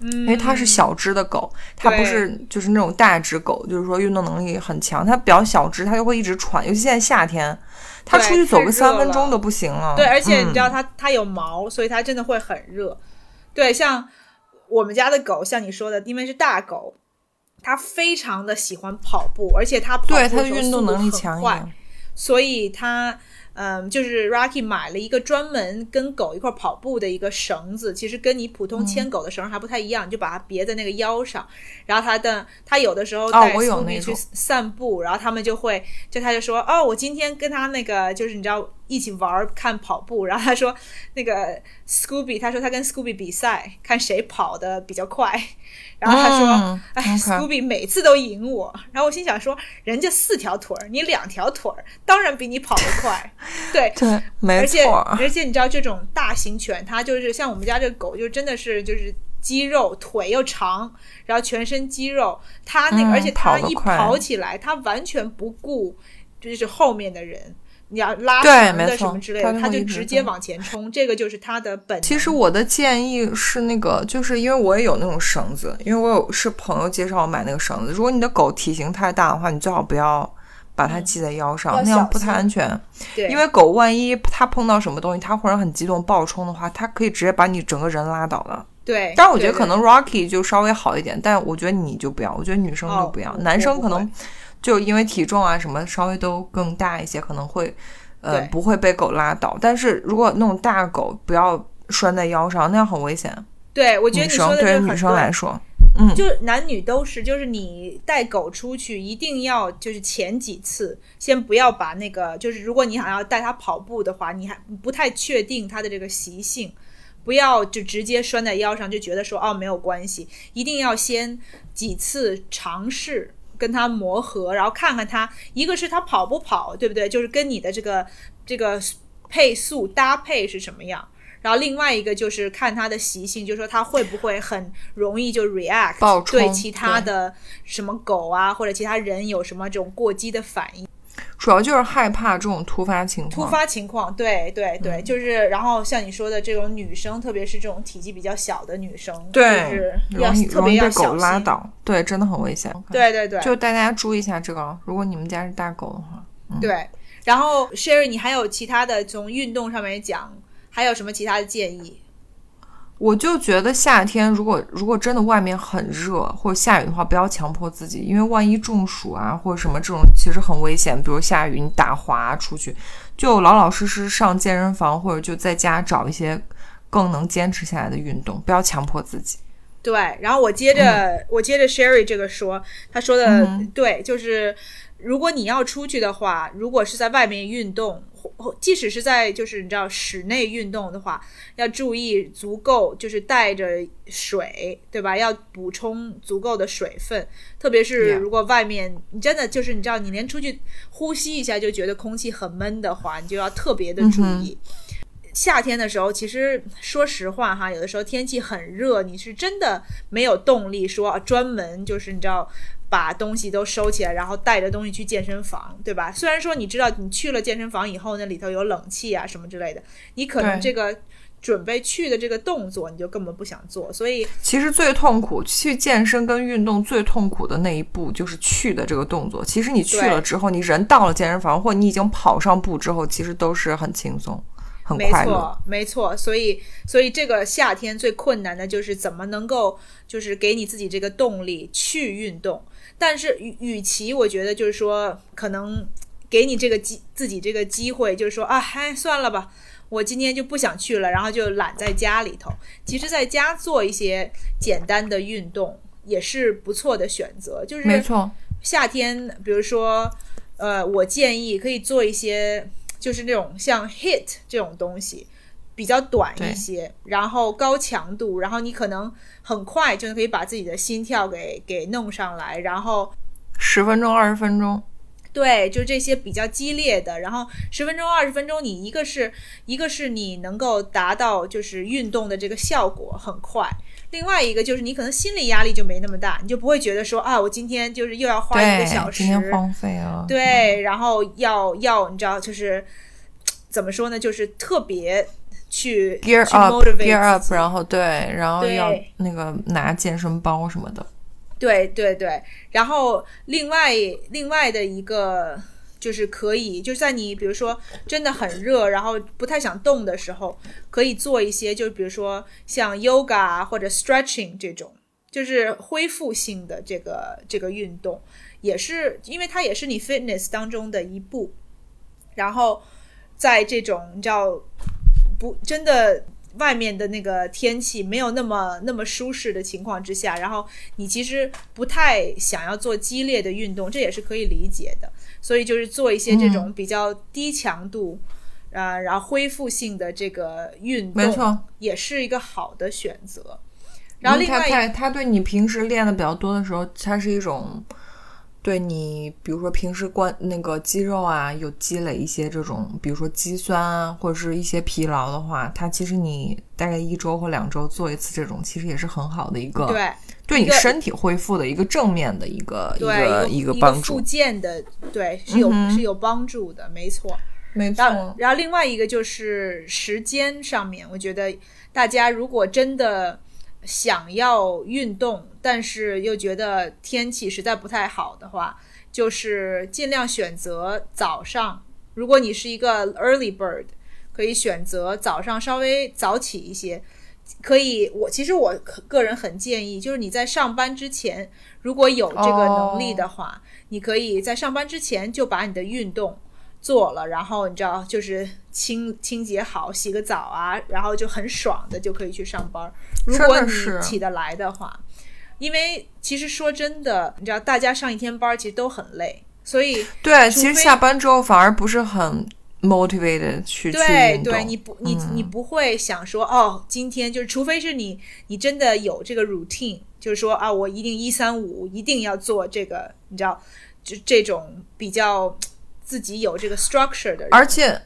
嗯，因为它是小只的狗，它不是就是那种大只狗，就是说运动能力很强。它比较小只，它就会一直喘，尤其现在夏天，它出去走个三分钟都不行了。对，而且你知道嗯它、它有毛，所以它真的会很热。对，像我们家的狗，像你说的，因为是大狗，它非常的喜欢跑步，而且它跑步对它的运动能力很快强一点。所以它。嗯，就是 Rocky 买了一个专门跟狗一块跑步的一个绳子，其实跟你普嗯通牵狗的绳还不太一样，你就把它别在那个腰上。然后他的他有的时候哦带我有 Scooby 去散步，然后他们就会就他就说哦，我今天跟他那个就是你知道一起玩儿看跑步，然后他说那个 Scooby，他说他跟 Scooby 比赛，看谁跑的比较快，然后他说、嗯哎 OK，Scooby 每次都赢我，然后我心想说人家四条腿儿，你两条腿儿，当然比你跑得快，<laughs> 对。对，没而且错。而且你知道这种大型犬，它就是像我们家这个狗，就真的是就是肌肉，腿又长，然后全身肌肉，它那个、嗯而且它一跑起来，它完全不顾就是后面的人，你要拉对绳的没错什么之类的，它就它就直直接往前冲，这个就是它的本能。其实我的建议是那个，就是因为我也有那种绳子，因为我有是朋友介绍我买那个绳子。如果你的狗体型太大的话，你最好不要把它系在腰上，要那样不太安全。对，因为狗万一它碰到什么东西，它忽然很激动暴冲的话，它可以直接把你整个人拉倒的。对，但我觉得可能 Rocky 就稍微好一点，但我觉得你就不要，我觉得女生就不要，哦男生可能就因为体重啊什么稍微都更大一些，可能会呃不会被狗拉倒。但是如果那种大狗，不要拴在腰上，那样很危险。对，我觉得你说的对女生来说，嗯，就男女都是，就是你带狗出去，一定要就是前几次先不要把那个，就是如果你想要带它跑步的话，你还不太确定它的这个习性，不要就直接拴在腰上就觉得说哦没有关系，一定要先几次尝试跟它磨合，然后看看它，一个是它跑不跑，对不对？就是跟你的这个这个配速搭配是什么样。然后另外一个就是看它的习性，就是说它会不会很容易就 react 对其他的什么狗啊或者其他人有什么这种过激的反应。主要就是害怕这种突发情况。突发情况，对对对，嗯就是然后像你说的这种女生，特别是这种体积比较小的女生，对就是要容易特别要容易被狗小心。拉倒，对，真的很危险。对对对，就大家注意一下这个，如果你们家是大狗的话，对。然后 Sherry，你还有其他的从运动上面讲，还有什么其他的建议？我就觉得夏天如果如果真的外面很热或者下雨的话，不要强迫自己，因为万一中暑啊或者什么这种其实很危险。比如下雨你打滑出去，就老老实实上健身房或者就在家找一些更能坚持下来的运动，不要强迫自己。对，然后我接着、我接着 Sherry 这个说，他说的、嗯对，就是如果你要出去的话，如果是在外面运动，即使是在就是你知道室内运动的话，要注意足够就是带着水，对吧？要补充足够的水分，特别是如果外面你真的就是你知道你连出去呼吸一下就觉得空气很闷的话，你就要特别的注意。夏天的时候，其实说实话哈，有的时候天气很热，你是真的没有动力说啊专门就是你知道把东西都收起来，然后带着东西去健身房，对吧？虽然说你知道你去了健身房以后，那里头有冷气啊什么之类的，你可能这个准备去的这个动作你就根本不想做，所以其实最痛苦，去健身跟运动最痛苦的那一步就是去的这个动作。其实你去了之后，你人到了健身房，或你已经跑上步之后，其实都是很轻松、很没快乐。错，没错，所以所以这个夏天最困难的就是怎么能够就是给你自己这个动力去运动。但是与与其我觉得就是说可能给你这个机自己这个机会，就是说啊，嗨，算了吧。我今天就不想去了，然后就懒在家里头。其实，在家做一些简单的运动也是不错的选择。就是没错，夏天，比如说，呃，我建议可以做一些，就是那种像 HIT 这种东西，比较短一些，然后高强度，然后你可能很快就可以把自己的心跳给给弄上来，然后十分钟、二十分钟，对，就这些比较激烈的，然后十分钟、二十分钟，你一个是一个是你能够达到就是运动的这个效果很快，另外一个就是你可能心理压力就没那么大，你就不会觉得说啊，我今天就是又要花一个小，时，今天荒废了。对，然后要要你知道就是怎么说呢，就是特别去，gear up，gear up，然后对，然后要那个拿健身包什么的。对对对，然后另外另外的一个就是可以，就是在你比如说真的很热，然后不太想动的时候，可以做一些，就比如说像 yoga 啊或者 stretching 这种，就是恢复性的这个这个运动，也是因为它也是你 fitness 当中的一步。然后在这种你知道不真的外面的那个天气没有那么那么舒适的情况之下，然后你其实不太想要做激烈的运动，这也是可以理解的。所以就是做一些这种比较低强度，啊，然后恢复性的这个运动，没错，也是一个好的选择。然后另外它对你平时练的比较多的时候，它是一种对你，比如说平时关那个肌肉啊，有积累一些这种，比如说肌酸啊，或者是一些疲劳的话，它其实你大概一周或两周做一次这种，其实也是很好的一个对对你身体恢复的一个正面的一个一个一个帮助附。件的，对是有、嗯是有帮助的，没错。没然后，然后另外一个就是时间上面，我觉得大家如果真的想要运动，但是又觉得天气实在不太好的话，就是尽量选择早上。如果你是一个 early bird，可以选择早上稍微早起一些。可以，我其实我个人很建议，就是你在上班之前，如果有这个能力的话，你可以在上班之前就把你的运动做了，然后你知道就是清清洁好，洗个澡啊，然后就很爽的就可以去上班。如果你起得来的话，因为其实说真的，你知道大家上一天班其实都很累，所以对，其实下班之后反而不是很 motivated 去。对对，你不你、嗯你不会想说哦，今天就是，除非是你你真的有这个 routine，就是说啊，我一定一三五一定要做这个，你知道，就这种比较自己有这个 structure 的人，而且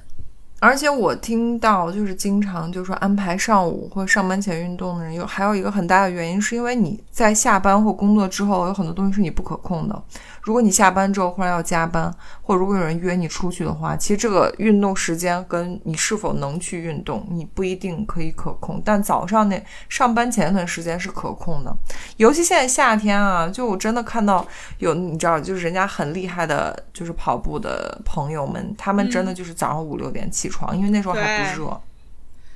而且我听到就是经常就是说安排上午或上班前运动的人，有还有一个很大的原因，是因为你在下班或工作之后，有很多东西是你不可控的。如果你下班之后忽然要加班，或如果有人约你出去的话，其实这个运动时间跟你是否能去运动，你不一定可以可控。但早上那上班前那段时间是可控的，尤其现在夏天啊，就我真的看到有你知道，就是人家很厉害的，就是跑步的朋友们，他们真的就是早上五六点起床，因为那时候还不热，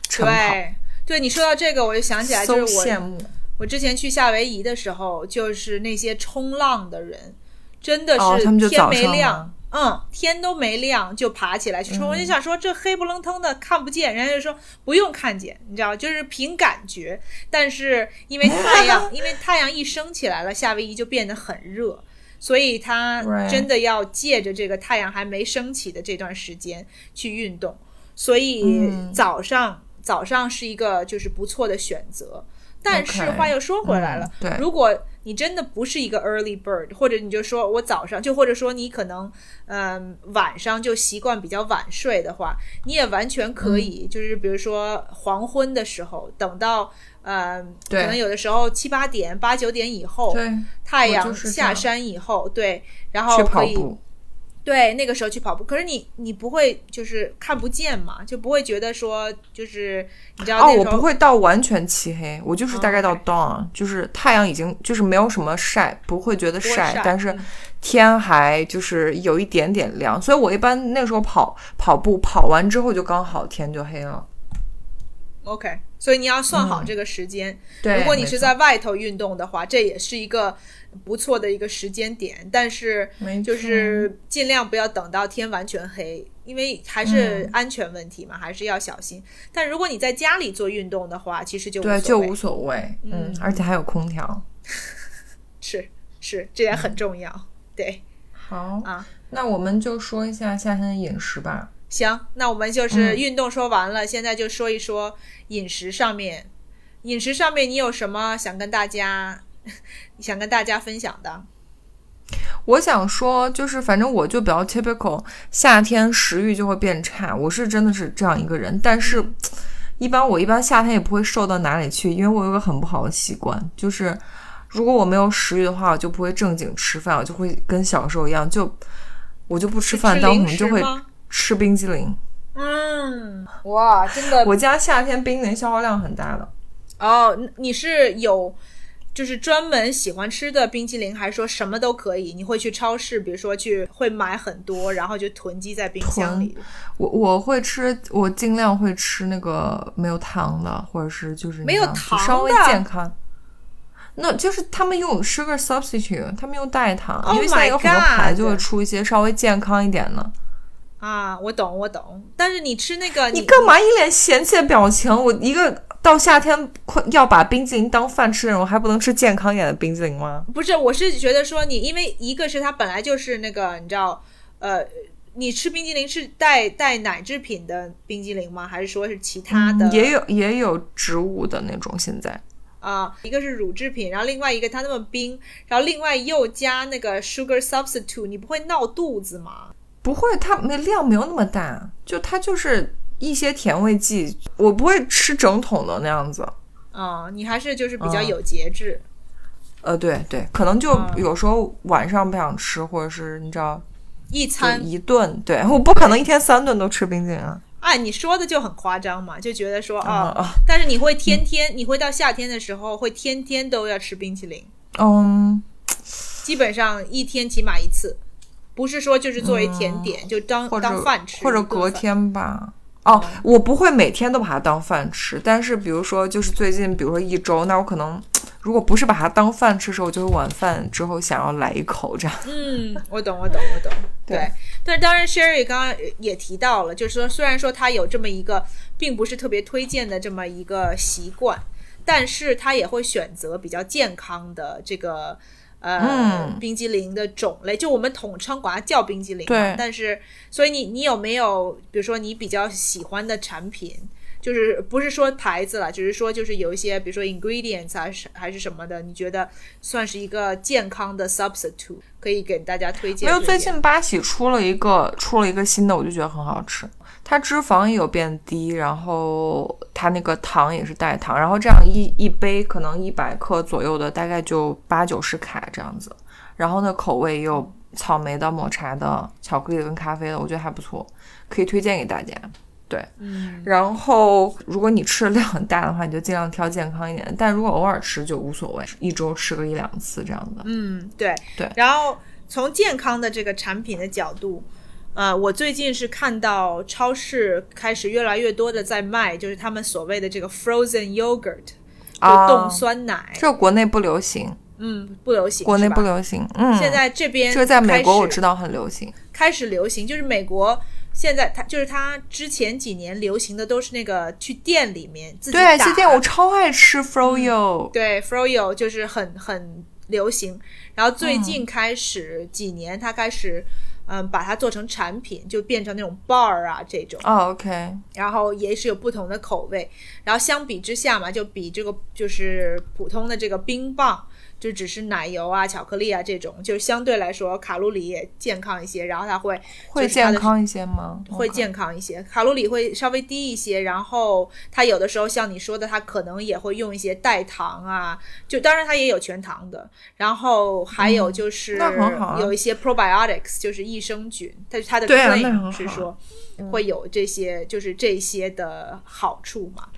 晨跑。对对，你说到这个，我就想起来，就是我羡慕我之前去夏威夷的时候，就是那些冲浪的人，真的哦是天没亮吗，嗯，天都没亮就爬起来去冲。我嗯就想说，这黑不愣腾的看不见，人家就说不用看见，你知道，就是凭感觉。但是因为太阳，<laughs> 因为太阳一升起来了，夏威夷就变得很热。所以他真的要借着这个太阳还没升起的这段时间去运动，所以嗯早上、早上是一个就是不错的选择。但是话又说回来了嗯如果你真的不是一个 early bird，或者你就说我早上就或者说你可能嗯、晚上就习惯比较晚睡的话，你也完全可以、就是比如说黄昏的时候，等到嗯可能有的时候七八点八九点以后，对，太阳下山以后，对，然后可以。对那个时候去跑步。可是你你不会就是看不见嘛，就不会觉得说就是你知道哦，我不会到完全漆黑，我就是大概到哦 dawn，、就是太阳已经就是没有什么晒，不会觉得晒但是嗯天还就是有一点点亮，所以我一般那个时候跑跑步跑完之后就刚好天就黑了。OK，所以你要算好嗯这个时间。对，如果你是在外头运动的话，这也是一个不错的一个时间点，但是就是尽量不要等到天完全黑，因为还是嗯安全问题嘛，还是要小心。但如果你在家里做运动的话，其实就无对就无所谓，嗯嗯，而且还有空调。<laughs> 是是，这点很重要。对，好啊，那我们就说一下夏天的饮食吧。行，那我们就是嗯运动说完了，现在就说一说饮食上面。饮食上面你有什么想跟大家想跟大家分享的？我想说，就是反正我就比较 typical，夏天食欲就会变差。我是真的是这样一个人，但是一般我一般夏天也不会瘦到哪里去，因为我有个很不好的习惯，就是如果我没有食欲的话，我就不会正经吃饭，我就会跟小时候一样，就我就不吃饭，但我可能就会？吃冰激凌。嗯，哇，真的我家夏天冰激凌消耗量很大的。哦，你是有就是专门喜欢吃的冰淇淋，还是说什么都可以？你会去超市，比如说去会买很多，然后就囤积在冰箱里。我我会吃，我尽量会吃那个没有糖的，或者是就是没有糖的稍微健康。那就是他们用 sugar substitute，他们用代糖 Oh 因为现在有很多牌就会出一些稍微健康一点的。啊，我懂，我懂。但是你吃那个，你干嘛一脸嫌弃的表情？我一个到夏天快要把冰激凌当饭吃的人，我还不能吃健康一点的冰激凌吗？不是，我是觉得说你，因为一个是它本来就是那个，你知道，呃，你吃冰激凌是带带奶制品的冰激凌吗？还是说是其他的？嗯也有也有植物的那种，现在啊、一个是乳制品，然后另外一个它那么冰，然后另外又加那个 sugar substitute，你不会闹肚子吗？不会，它没量没有那么大，就它就是一些甜味剂，我不会吃整桶的那样子。啊、你还是就是比较嗯有节制。呃，对对，可能就嗯。有时候晚上不想吃，或者是你知道，一餐，一顿，对我不可能一天三顿都吃冰激凌啊。哎，你说的就很夸张嘛，就觉得说啊、啊但是你会天天，你会到夏天的时候会天天都要吃冰淇淋，嗯，基本上一天起码一次，不是说就是作为甜点，就当当饭吃，或者。隔天吧。哦，我不会每天都把它当饭吃，但是比如说，就是最近，比如说一周，那我可能如果不是把它当饭吃的时候，我就会晚饭之后想要来一口这样。嗯，我懂，我懂，我懂。对对，但是当然，Sherry 刚刚也提到了，就是说虽然说他有这么一个并不是特别推荐的这么一个习惯，但是他也会选择比较健康的这个呃、嗯冰激凌的种类，就我们统称管它叫冰激凌。对但是，所以你你有没有比如说你比较喜欢的产品？就是不是说牌子了，只是说就是有一些，比如说 ingredients 还是还是什么的，你觉得算是一个健康的 substitute，可以给大家推荐没有。最近八喜出了一个出了一个新的，我就觉得很好吃。它脂肪也有变低，然后它那个糖也是代糖，然后这样一一杯可能一百克左右的，大概就八九十卡这样子。然后呢，口味也有草莓的、抹茶的、巧克力的跟咖啡的，我觉得还不错，可以推荐给大家。对，嗯，然后如果你吃的量很大的话，你就尽量挑健康一点。但如果偶尔吃就无所谓，一周吃个一两次这样的。嗯，对对然后从健康的这个产品的角度，呃，我最近是看到超市开始越来越多的在卖，就是他们所谓的这个 frozen yogurt，就啊冻酸奶。这个国内不流行，嗯，不流行，国内不流行。嗯，现在这边这个在美国我知道道很流行。开始流行，就是美国。现在它就是它之前几年流行的都是那个去店里面自己对，去店我超爱吃 froyo。对 froyo 就是很很流行，然后最近开始、几年，它开始嗯把它做成产品，就变成那种 bar 啊这种，哦，OK，然后也是有不同的口味，然后相比之下嘛，就比这个就是普通的这个冰棒。就只是奶油啊、巧克力啊这种，就相对来说卡路里也健康一些，然后它会会健康一些吗？会健康一些，卡路里会稍微低一些，然后它有的时候像你说的，它可能也会用一些代糖啊，就当然它也有全糖的，然后还有就是有一些 probiotics，就是益生菌，但是它的 claim 是说会有这些就是这些的好处嘛，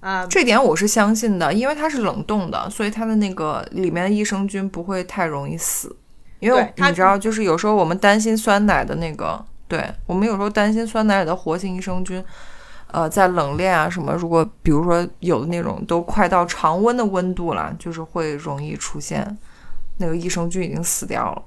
啊、这点我是相信的，因为它是冷冻的，所以它的那个里面的益生菌不会太容易死。因为它你知道，就是有时候我们担心酸奶的那个，对我们有时候担心酸奶里的活性益生菌，呃，在冷链啊什么，如果比如说有的那种都快到常温的温度了，就是会容易出现那个益生菌已经死掉了。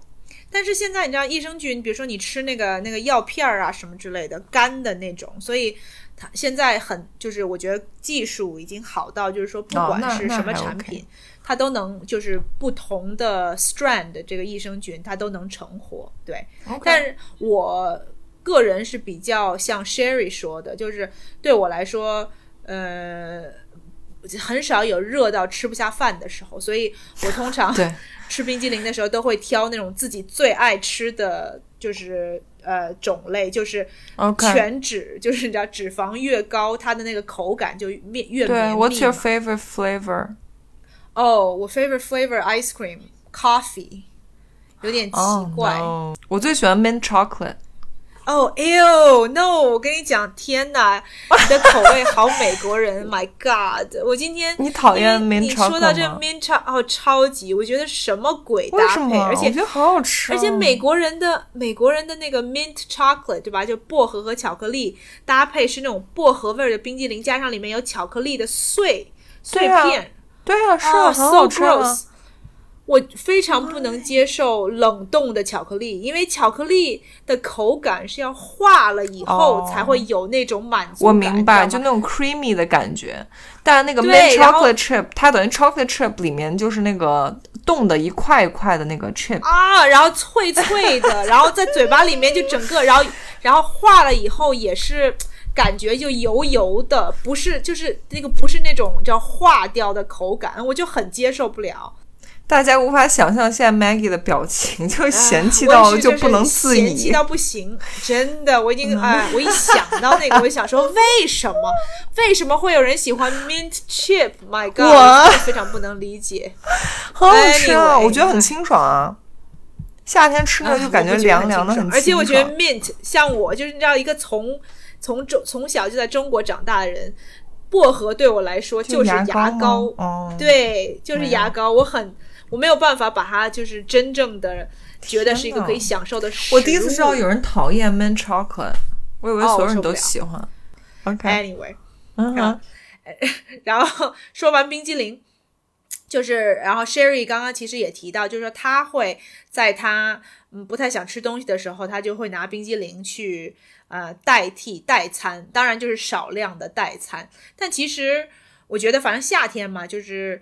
但是现在你知道益生菌，比如说你吃那个那个药片儿啊什么之类的干的那种，所以它现在很就是我觉得技术已经好到就是说不哦管是什么产品，它都能就是不同的 strand 的这个益生菌它都能成活。对，但是我个人是比较像 Sherry 说的，就是对我来说，呃。很少有热到吃不下饭的时候，所以我通常 <laughs> 吃冰激凌的时候都会挑那种自己最爱吃的，就是呃种类，就是全脂，就是你知道脂肪越高，它的那个口感就越越对绵密，What's your favorite flavor？哦，我 favorite flavor ice cream coffee，有点奇哦、怪。我最喜欢 mint chocolate。哦，ew，no！我跟你讲，天哪，你的口味好美国人，<laughs> My God！我今天你讨厌你说到这 mint chocolate，哦，超级，我觉得什么鬼搭配？而且我觉得好好吃、哦。而且美国人的美国人的那个 mint chocolate 对吧？就薄荷和巧克力搭配是那种薄荷味儿的冰激凌，加上里面有巧克力的碎碎片，对啊，是啊很，so 好吃啊。gross。我非常不能接受冷冻的巧克力，因为巧克力的口感是要化了以后哦才会有那种满足感。我明白，就那种 creamy 的感觉。但那个对 mint chocolate chip，它等于 chocolate chip 里面就是那个冻的一块一块的那个 chip。啊，然后脆脆的，然后在嘴巴里面就整个，然后然后化了以后也是感觉就油油的，不是就是那个不是那种叫化掉的口感，我就很接受不了。大家无法想象现在 Maggie 的表情，<laughs> 就嫌弃啊到我也是不能自已。嫌弃到不行，真的，我已经哎、我一想到那个，我就想说，为什么为什么会有人喜欢 mint chip？My God，非常不能理解。<laughs> 很好吃啊 Anyway，我觉得很清爽啊。夏天吃那个就感觉凉凉的，很清爽而且我觉得 mint 像我就是你知道一个从从中从小就在中国长大的人，薄荷对我来说就是牙牙膏，哦，对，就是牙膏，我很我没有办法把它就是真正的觉得是一个可以享受的食物。我第一次知道有人讨厌 mint chocolate，我以为哦所有人都喜欢。OK，Anyway，<laughs> 然后说完冰激凌，就是，然后 Sherry 刚刚其实也提到，就是说他会在他嗯不太想吃东西的时候，他就会拿冰激凌去呃代替代餐，当然就是少量的代餐。但其实我觉得，反正夏天嘛，就是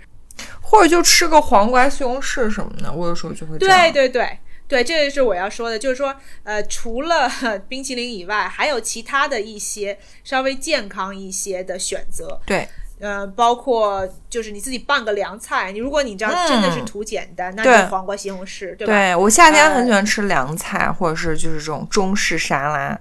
或者就吃个黄瓜、西红柿什么的，我有时候就会。对对对对，这个是我要说的，就是说，呃，除了冰淇淋以外，还有其他的一些稍微健康一些的选择。对呃，包括就是你自己拌个凉菜，你如果你知道嗯真的是图简单，那对就黄瓜、西红柿，对吧？对，我夏天呃很喜欢吃凉菜，或者是就是这种中式沙拉。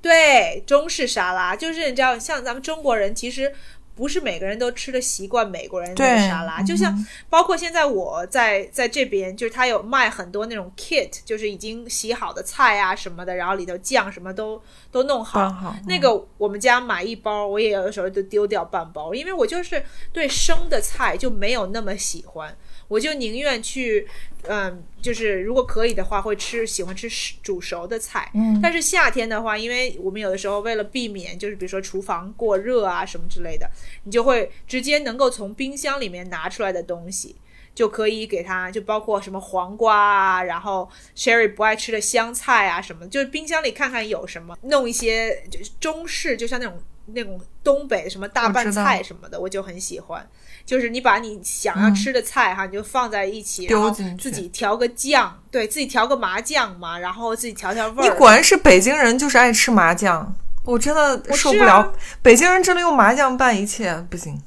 对，中式沙拉就是你知道，像咱们中国人其实。不是每个人都吃的习惯美国人的对沙拉，就像包括现在我在在这边，就是他有卖很多那种 kit，就是已经洗好的菜啊什么的，然后里头酱什么都都弄好。好那个我们家买一包，我也有的时候就丢掉半包，因为我就是对生的菜就没有那么喜欢，我就宁愿去，嗯，就是如果可以的话，会吃喜欢吃煮熟的菜。嗯但是夏天的话，因为我们有的时候为了避免，就是比如说厨房过热啊什么之类的，你就会直接能够从冰箱里面拿出来的东西。就可以给它，就包括什么黄瓜啊，然后 Sherry 不爱吃的香菜啊什么，就是冰箱里看看有什么，弄一些就是中式，就像那种那种东北什么大拌菜什么的，我就很喜欢。就是你把你想要吃的菜哈，你就放在一起，然后自己调个酱，对自己调个麻酱嘛，然后自己调调味儿。你果然是北京人，就是爱吃麻酱，我真的我受不了。啊北京人真的用麻酱拌一切，不行，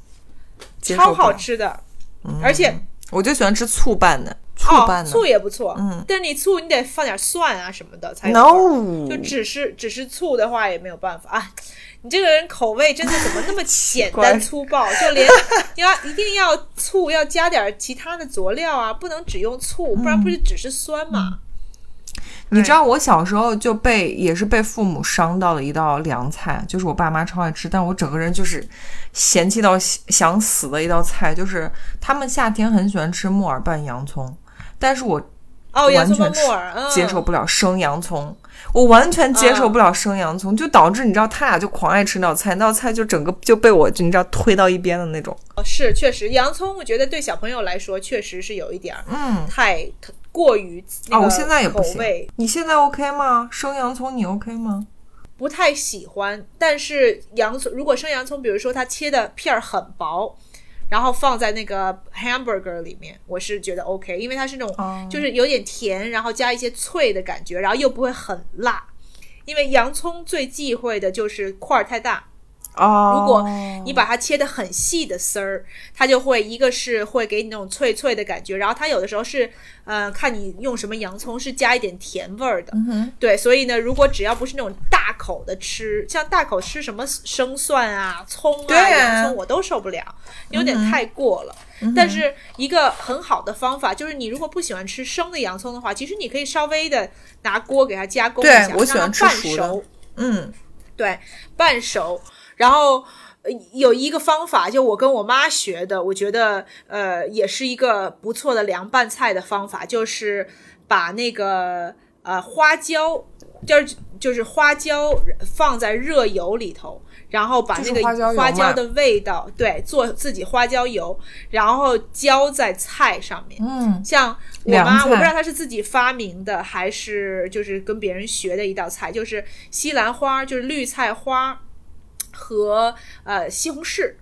超好。吃的，而且我就喜欢吃醋拌的，醋哦拌的。醋也不错，嗯，但是你醋你得放点蒜啊什么的才有就只是只是醋的话也没有办法啊。你这个人口味真的怎么那么 <laughs> 简单粗暴？就连 <laughs> 要一定要醋要加点其他的佐料啊，不能只用醋，不然不是只是酸嘛？你知道我小时候就被也是被父母伤到了一道凉菜，就是我爸妈超爱吃，但我整个人就是嫌弃到想死的一道菜，就是他们夏天很喜欢吃木耳拌洋葱，但是我哦，完全拌木耳，嗯，接受不了生洋葱，我完全接受不了生洋葱，就导致你知道他俩就狂爱吃那道菜，那道菜就整个就被我就你知道推到一边的那种。哦是确实，洋葱我觉得对小朋友来说确实是有一点儿嗯，太过于那啊，个我现在也不行。你现在 OK 吗？生洋葱你 OK 吗？不太喜欢，但是洋葱如果生洋葱，比如说它切的片儿很薄，然后放在那个 hamburger 里面，我是觉得 OK，因为它是那种、哦就是有点甜，然后加一些脆的感觉，然后又不会很辣。因为洋葱最忌讳的就是块儿太大，哦，如果你把它切的很细的丝儿，它就会一个是会给你那种脆脆的感觉，然后它有的时候是，呃，看你用什么洋葱，是加一点甜味儿的。嗯对，所以呢，如果只要不是那种大口的吃，像大口吃什么生蒜啊、葱啊、啊洋葱，我都受不了，有点太过了。但是一个很好的方法就是，你如果不喜欢吃生的洋葱的话，其实你可以稍微的拿锅给它加工一对下，我喜欢让它半熟。嗯，对，半熟。然后呃有一个方法，就我跟我妈学的，我觉得呃也是一个不错的凉拌菜的方法，就是把那个呃花椒，就是就是花椒放在热油里头。然后把那个花椒的味道，对，做自己花椒油，然后浇在菜上面。嗯，像我妈，我不知道她是自己发明的，还是就是跟别人学的一道菜，就是西兰花，就是绿菜花和呃西红柿，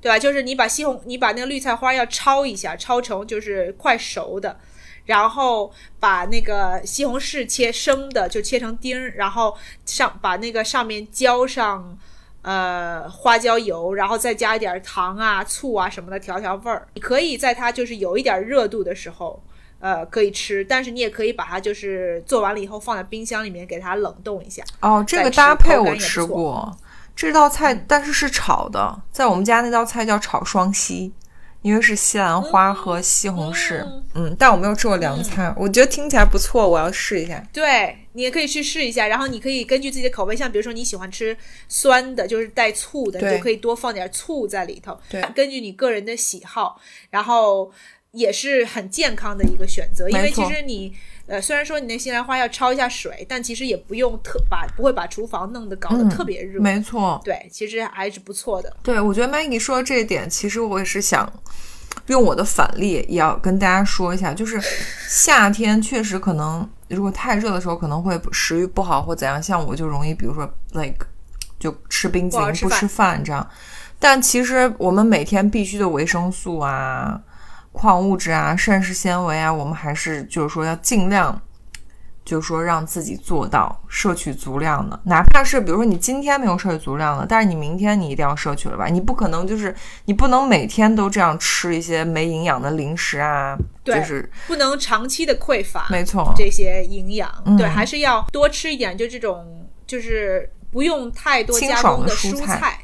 对吧？就是你把西红，你把那个绿菜花要焯一下，焯成就是快熟的。然后把那个西红柿切生的，就切成丁儿，然后上把那个上面浇上呃花椒油，然后再加一点糖啊、醋啊什么的调调味儿。你可以在它就是有一点热度的时候，呃，可以吃，但是你也可以把它就是做完了以后放在冰箱里面给它冷冻一下。哦，这个搭配我吃过，这道菜但是是炒的，在我们家那道菜叫炒双西，因为是西兰花和西红柿，嗯嗯，但我没有吃过凉菜，我觉得听起来不错，我要试一下。对，你也可以去试一下，然后你可以根据自己的口味，像比如说你喜欢吃酸的，就是带醋的，你就可以多放点醋在里头。对根据你个人的喜好，然后也是很健康的一个选择，因为其实你。呃，虽然说你那西兰花要焯一下水，但其实也不用特把不会把厨房弄得搞得嗯特别热。没错，对，其实还是不错的。对，我觉得 Maggie 说的这一点，其实我也是想用我的反例也要跟大家说一下，就是夏天确实可能如果太热的时候可能会食欲不好或怎样，像我就容易比如说 like 就吃冰激凌不吃饭这样。但其实我们每天必须的维生素啊、矿物质啊、膳食纤维啊，我们还是就是说要尽量，就是说让自己做到摄取足量的，哪怕是比如说你今天没有摄取足量的，但是你明天你一定要摄取了吧？你不可能就是你不能每天都这样吃一些没营养的零食啊，就是不能长期的匮乏。没错，这些营养，嗯对，还是要多吃一点，就这种就是不用太多加工蔬蔬菜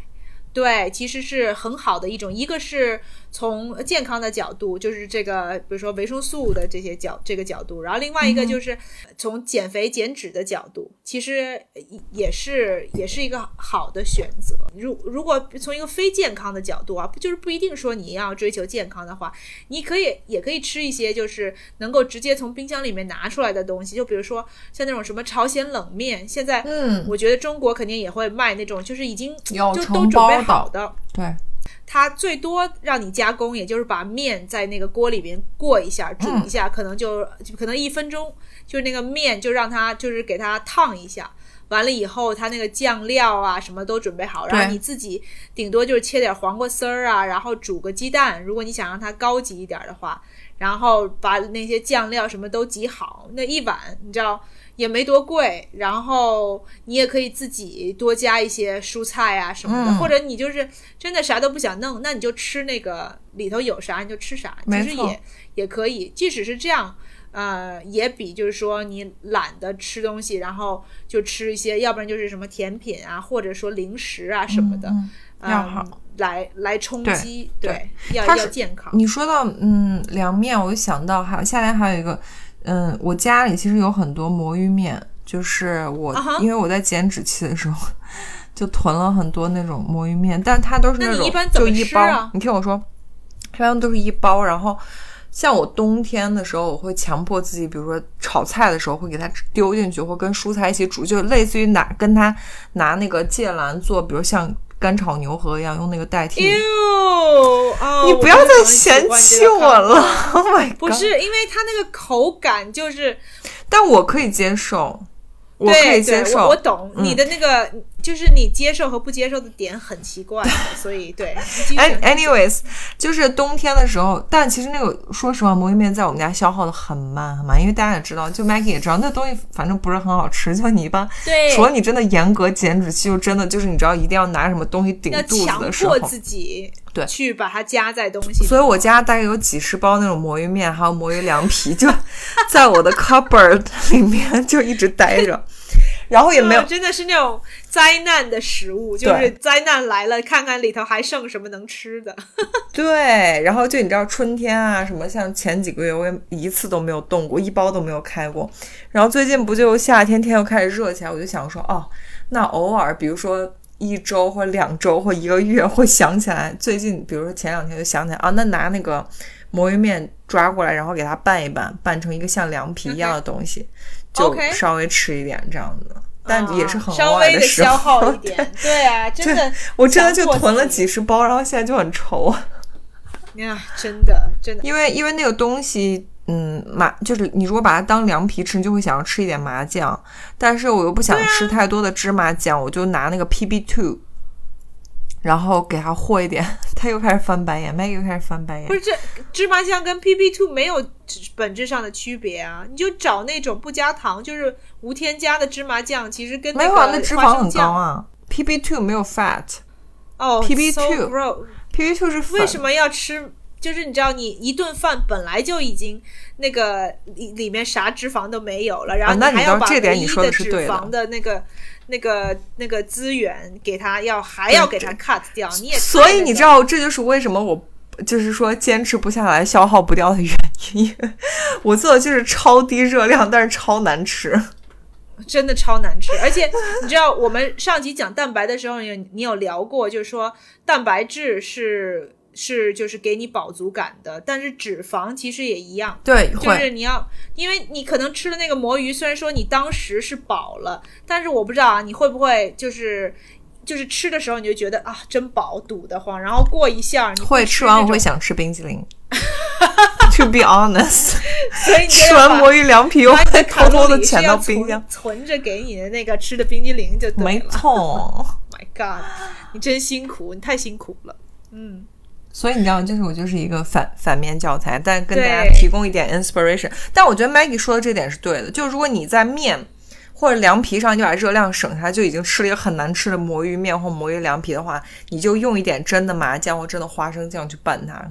对，其实是很好的一种。一个是从健康的角度，就是这个，比如说维生素的这些角这个角度，然后另外一个嗯就是从减肥减脂的角度，其实也是也是一个好的选择。如如果从一个非健康的角度啊，不就是不一定说你要追求健康的话，你可以也可以吃一些就是能够直接从冰箱里面拿出来的东西，就比如说像那种什么朝鲜冷面，现在嗯，我觉得中国肯定也会卖那种，就是已经就都准备好的。对，它最多让你加工，也就是把面在那个锅里边过一下，煮一下，可能就就可能一分钟，就是那个面就让它就是给它烫一下。完了以后，它那个酱料啊什么都准备好，然后你自己顶多就是切点黄瓜丝儿啊，然后煮个鸡蛋。如果你想让它高级一点的话，然后把那些酱料什么都挤好，那一碗你知道也没多贵，然后你也可以自己多加一些蔬菜啊什么的，嗯或者你就是真的啥都不想弄，那你就吃那个里头有啥你就吃啥，其实也也可以。即使是这样，呃，也比就是说你懒得吃东西，然后就吃一些，要不然就是什么甜品啊，或者说零食啊什么的，嗯嗯要好来来充对饥，对要要健康。你说到嗯凉面，我就想到还有夏天还有一个，嗯，我家里其实有很多魔芋面，就是我、因为我在减脂期的时候就囤了很多那种魔芋面，但它都是种那你一般怎么就一包，你听我说，一般都是一包，然后。像我冬天的时候，我会强迫自己，比如说炒菜的时候会给它丢进去，或跟蔬菜一起煮，就类似于拿跟它拿那个芥兰做，比如像干炒牛河一样，用那个代替。你不要再嫌弃我了法，Oh my god！<laughs> 不是因为它那个口感就是，但我可以接受，我可对对，以接受。我我懂、嗯你的那个，就是你接受和不接受的点很奇怪，所以对。<laughs> anyways，就是冬天的时候，但其实那个说实话，魔芋面在我们家消耗的很慢很慢，因为大家也知道，就 Maggie 也知道，那东西反正不是很好吃。就你一般，对除了你真的严格减脂期，就真的就是你知道一定要拿什么东西顶要肚子强的时候迫，自己对去把它加在东西。所以我家大概有几十包那种魔芋面，还有魔芋凉皮，就 <laughs> 在我的 cupboard 里面就一直待着，<laughs> 然后也没有哦真的是那种灾难的食物，就是灾难来了，看看里头还剩什么能吃的。<laughs> 对，然后就你知道春天啊，什么像前几个月我也一次都没有动过，一包都没有开过。然后最近不就夏天天又开始热起来，我就想说，哦，那偶尔比如说一周或两周或一个月会想起来，最近比如说前两天就想起来啊，那拿那个魔芋面抓过来，然后给它拌一拌，拌成一个像凉皮一样的东西就稍微吃一点这样子。但也是很偶尔微的时候，消耗一点。<laughs> 对啊，真的，我真的就囤了几十包，然后现在就很愁。呀，真的真的。因为因为那个东西，嗯，麻就是你如果把它当凉皮吃，你就会想要吃一点麻酱，但是我又不想吃太多的芝麻酱，我就拿那个 PB two，然后给它和一点，<laughs> 他又开始翻白眼，Maggie 又开始翻白眼不。是这芝麻酱跟 PB two 没有本质上的区别啊，你就找那种不加糖，就是无添加的芝麻酱，其实跟没有啊，那个脂肪很高啊。PB two 没有 fat，PB 哦 PB two gross two 是粉。为什么要吃？就是你知道，你一顿饭本来就已经那个里里面啥脂肪都没有了，然后你还要把唯一的是脂肪的那个、那个、那个资源给它要还要给它 cut 掉，你也所以你知道，这就是为什么我就是说坚持不下来、消耗不掉的原因。<laughs> 我做的就是超低热量，但是超难吃。真的超难吃，而且你知道，我们上集讲蛋白的时候，你你有聊过，就是说蛋白质是是就是给你饱足感的，但是脂肪其实也一样。对，就是你要，因为你可能吃了那个魔芋，虽然说你当时是饱了，但是我不知道啊，你会不会就是就是吃的时候你就觉得啊真饱，堵得慌，然后过一下你会吃完我会想吃冰淇淋。To be honest，<laughs> 所以你就吃完魔芋凉皮，我会偷偷的潜到冰箱。存存着给你的那个吃的冰激凌就对了。没错，<laughs> My God，你真辛苦，你太辛苦了。嗯，所以你知道，就是我就是一个反反面教材，但跟大家提供一点 inspiration。但我觉得 Maggie 说的这点是对的，就是如果你在面或者凉皮上就把热量省下来，就已经吃了一个很难吃的魔芋面或魔芋凉皮的话，你就用一点真的麻酱或真的花生酱去拌它，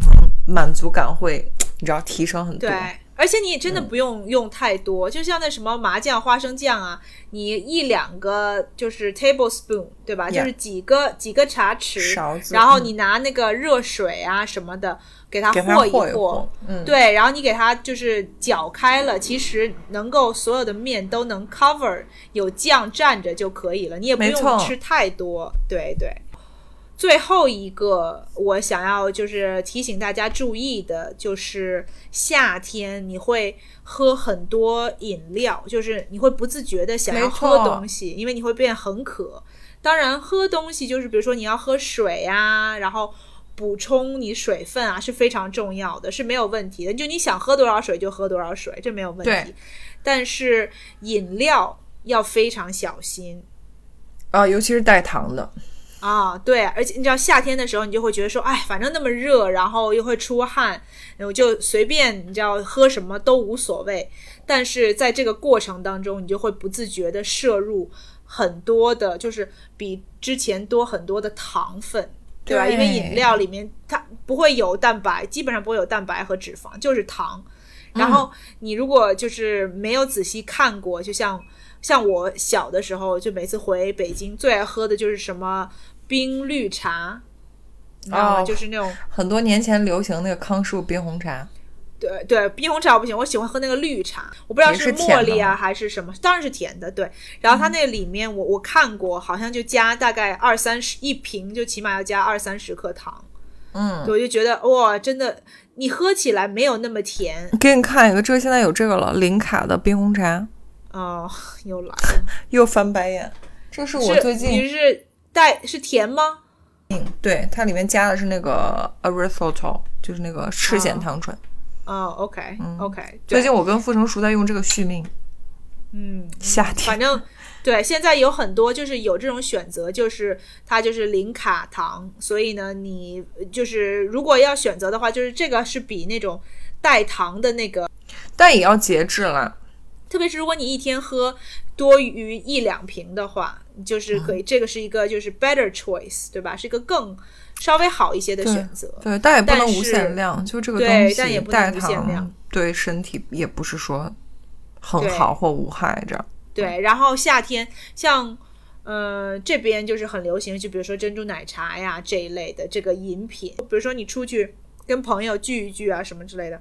满足感会你知道提升很多。对，而且你也真嗯。的不用用太多，就像那什么麻酱、花生酱啊，你一两个就是 tablespoon，对吧？就是几个几个茶匙，勺子然后嗯。你拿那个热水啊什么的给它和一和嗯。对，然后你给它就是搅开了，其实能够所有的面都能 cover，有酱蘸着就可以了，你也不用吃太多。对对。最后一个我想要就是提醒大家注意的，就是夏天你会喝很多饮料，就是你会不自觉的想要喝东西，因为你会变很渴。当然，喝东西就是比如说你要喝水啊，然后补充你水分啊是非常重要的，是没有问题的。就你想喝多少水就喝多少水，这没有问对题。但是饮料要非常小心。啊，尤其是带糖的，啊，对，而且你知道夏天的时候，你就会觉得说，哎，反正那么热，然后又会出汗，我就随便你知道喝什么都无所谓。但是在这个过程当中，你就会不自觉的摄入很多的，就是比之前多很多的糖分，对吧？对因为饮料里面它不会有蛋白，基本上不会有蛋白和脂肪，就是糖。然后你如果就是没有仔细看过，就像像我小的时候，就每次回北京最爱喝的就是什么冰绿茶，你知道吗？哦就是那种很多年前流行那个康师傅冰红茶，对对，冰红茶我不行，我喜欢喝那个绿茶，我不知道是茉莉啊吗还是什么，当然是甜的。对，然后它那里面我我看过，好像就加大概二三十一瓶，就起码要加二三十克糖。嗯，我就觉得哇，真的，你喝起来没有那么甜给你看一个，这个现在有这个了，零卡的冰红茶，哦，<laughs> 又来了。<laughs> 又翻白眼。这是我最近你是带是甜吗？嗯对它里面加的是那个 erythritol，就是那个赤藓糖醇。哦，OK OK，最近我跟傅成熟在用这个续命，嗯，夏天反正对，现在有很多就是有这种选择，就是它就是零卡糖，所以呢，你就是如果要选择的话，就是这个是比那种带糖的那个，但也要节制啦。特别是如果你一天喝多于一两瓶的话，就是可以，这个是一个就是 better choice，对吧？是一个更稍微好一些的选择。对，但也不能无限量，就这个东西但也不能代无限量糖对身体也不是说很好或无害这样。对，然后夏天像呃这边就是很流行，就比如说珍珠奶茶呀这一类的这个饮品，比如说你出去跟朋友聚一聚啊什么之类的，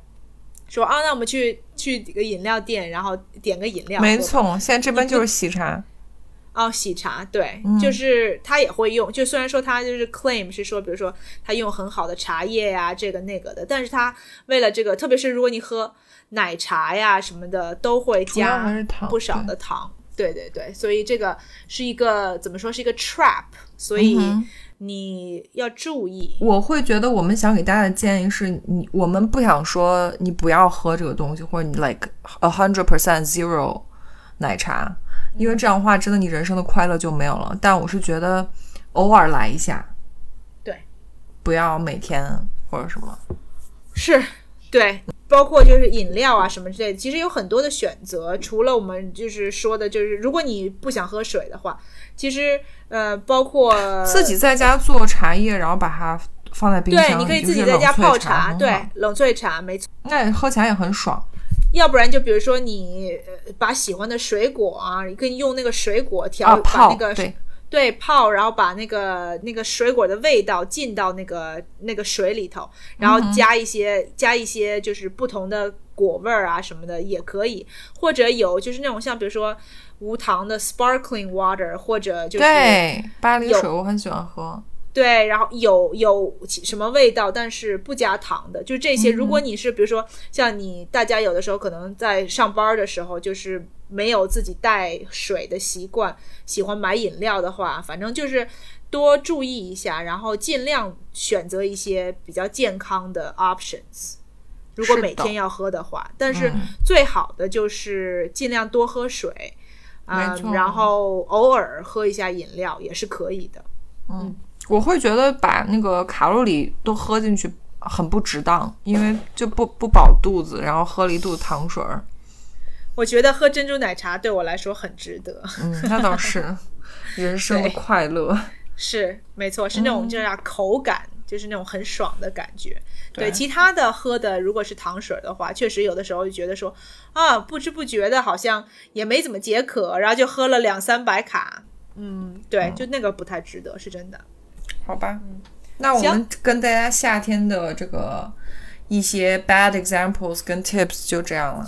说啊那我们去去几个饮料店，然后点个饮料，没。错，现在这边就是喜茶，哦，喜茶，对，嗯就是他也会用，就虽然说他就是 claim 是说，比如说他用很好的茶叶呀，这个那个的，但是他为了这个，特别是如果你喝奶茶呀什么的，都会加不少的糖。对对对，所以这个是一个怎么说是一个 trap，所以你要注意。我会觉得我们想给大家的建议是你，我们不想说你不要喝这个东西，或者你 like a hundred percent zero 奶茶，因为这样的话，真的你人生的快乐就没有了。但我是觉得偶尔来一下，对，不要每天或者什么。是，对，包括就是饮料啊什么之类的，其实有很多的选择。除了我们就是说的，就是如果你不想喝水的话，其实呃，包括自己在家做茶叶，然后把它放在冰箱，对，你可以自己在家泡茶，很对，冷萃茶没错。那喝起来也很爽。要不然就比如说你呃把喜欢的水果啊，你可以用那个水果调、啊，把泡那个对，泡，然后把那个那个水果的味道浸到那个那个水里头，然后加一些、加一些就是不同的果味儿啊什么的也可以，或者有就是那种像比如说无糖的 sparkling water，或者就是对，巴黎水我很喜欢喝。对，然后有有什么味道，但是不加糖的，就这些。如果你是比如说像你大家有的时候可能在上班的时候，就是没有自己带水的习惯，喜欢买饮料的话，反正就是多注意一下，然后尽量选择一些比较健康的 options。如果每天要喝的话，但是嗯最好的就是尽量多喝水，啊、然后偶尔喝一下饮料也是可以的。我会觉得把那个卡路里都喝进去很不值当，因为就不不饱肚子，然后喝了一肚子糖水儿。我觉得喝珍珠奶茶对我来说很值得，嗯，那倒是人生的快乐。<laughs> 是没错，是那种就是啊口感，就是那种很爽的感觉。对，对其他的喝的如果是糖水的话，确实有的时候就觉得说啊，不知不觉的好像也没怎么解渴，然后就喝了两三百卡。嗯，对，就那个不太值得，是真的。好吧，那我们跟大家夏天的这个一些 bad examples 跟 tips 就这样了。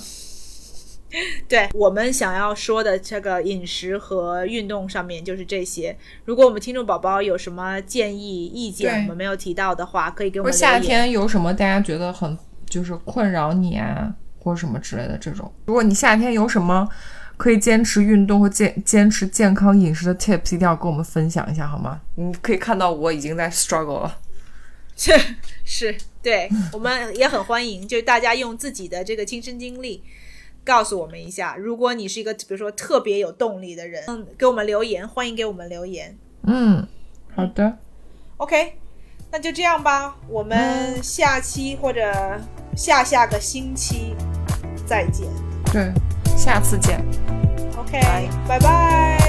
<laughs> 对我们想要说的这个饮食和运动上面就是这些。如果我们听众宝宝有什么建议、意见，我们没有提到的话，可以给我们夏天有什么大家觉得很就是困扰你啊，或者什么之类的这种。如果你夏天有什么可以坚持运动和健坚持健康饮食的 tips，一定要跟我们分享一下好吗？你可以看到我已经在 struggle 了。是 <laughs> 是，对我们也很欢迎，就是大家用自己的这个亲身经历告诉我们一下。如果你是一个比如说特别有动力的人，嗯，给我们留言，欢迎给我们留言。嗯，好的，OK，那就这样吧，我们下期或者下下个星期再见。对，下次见。OK，拜拜。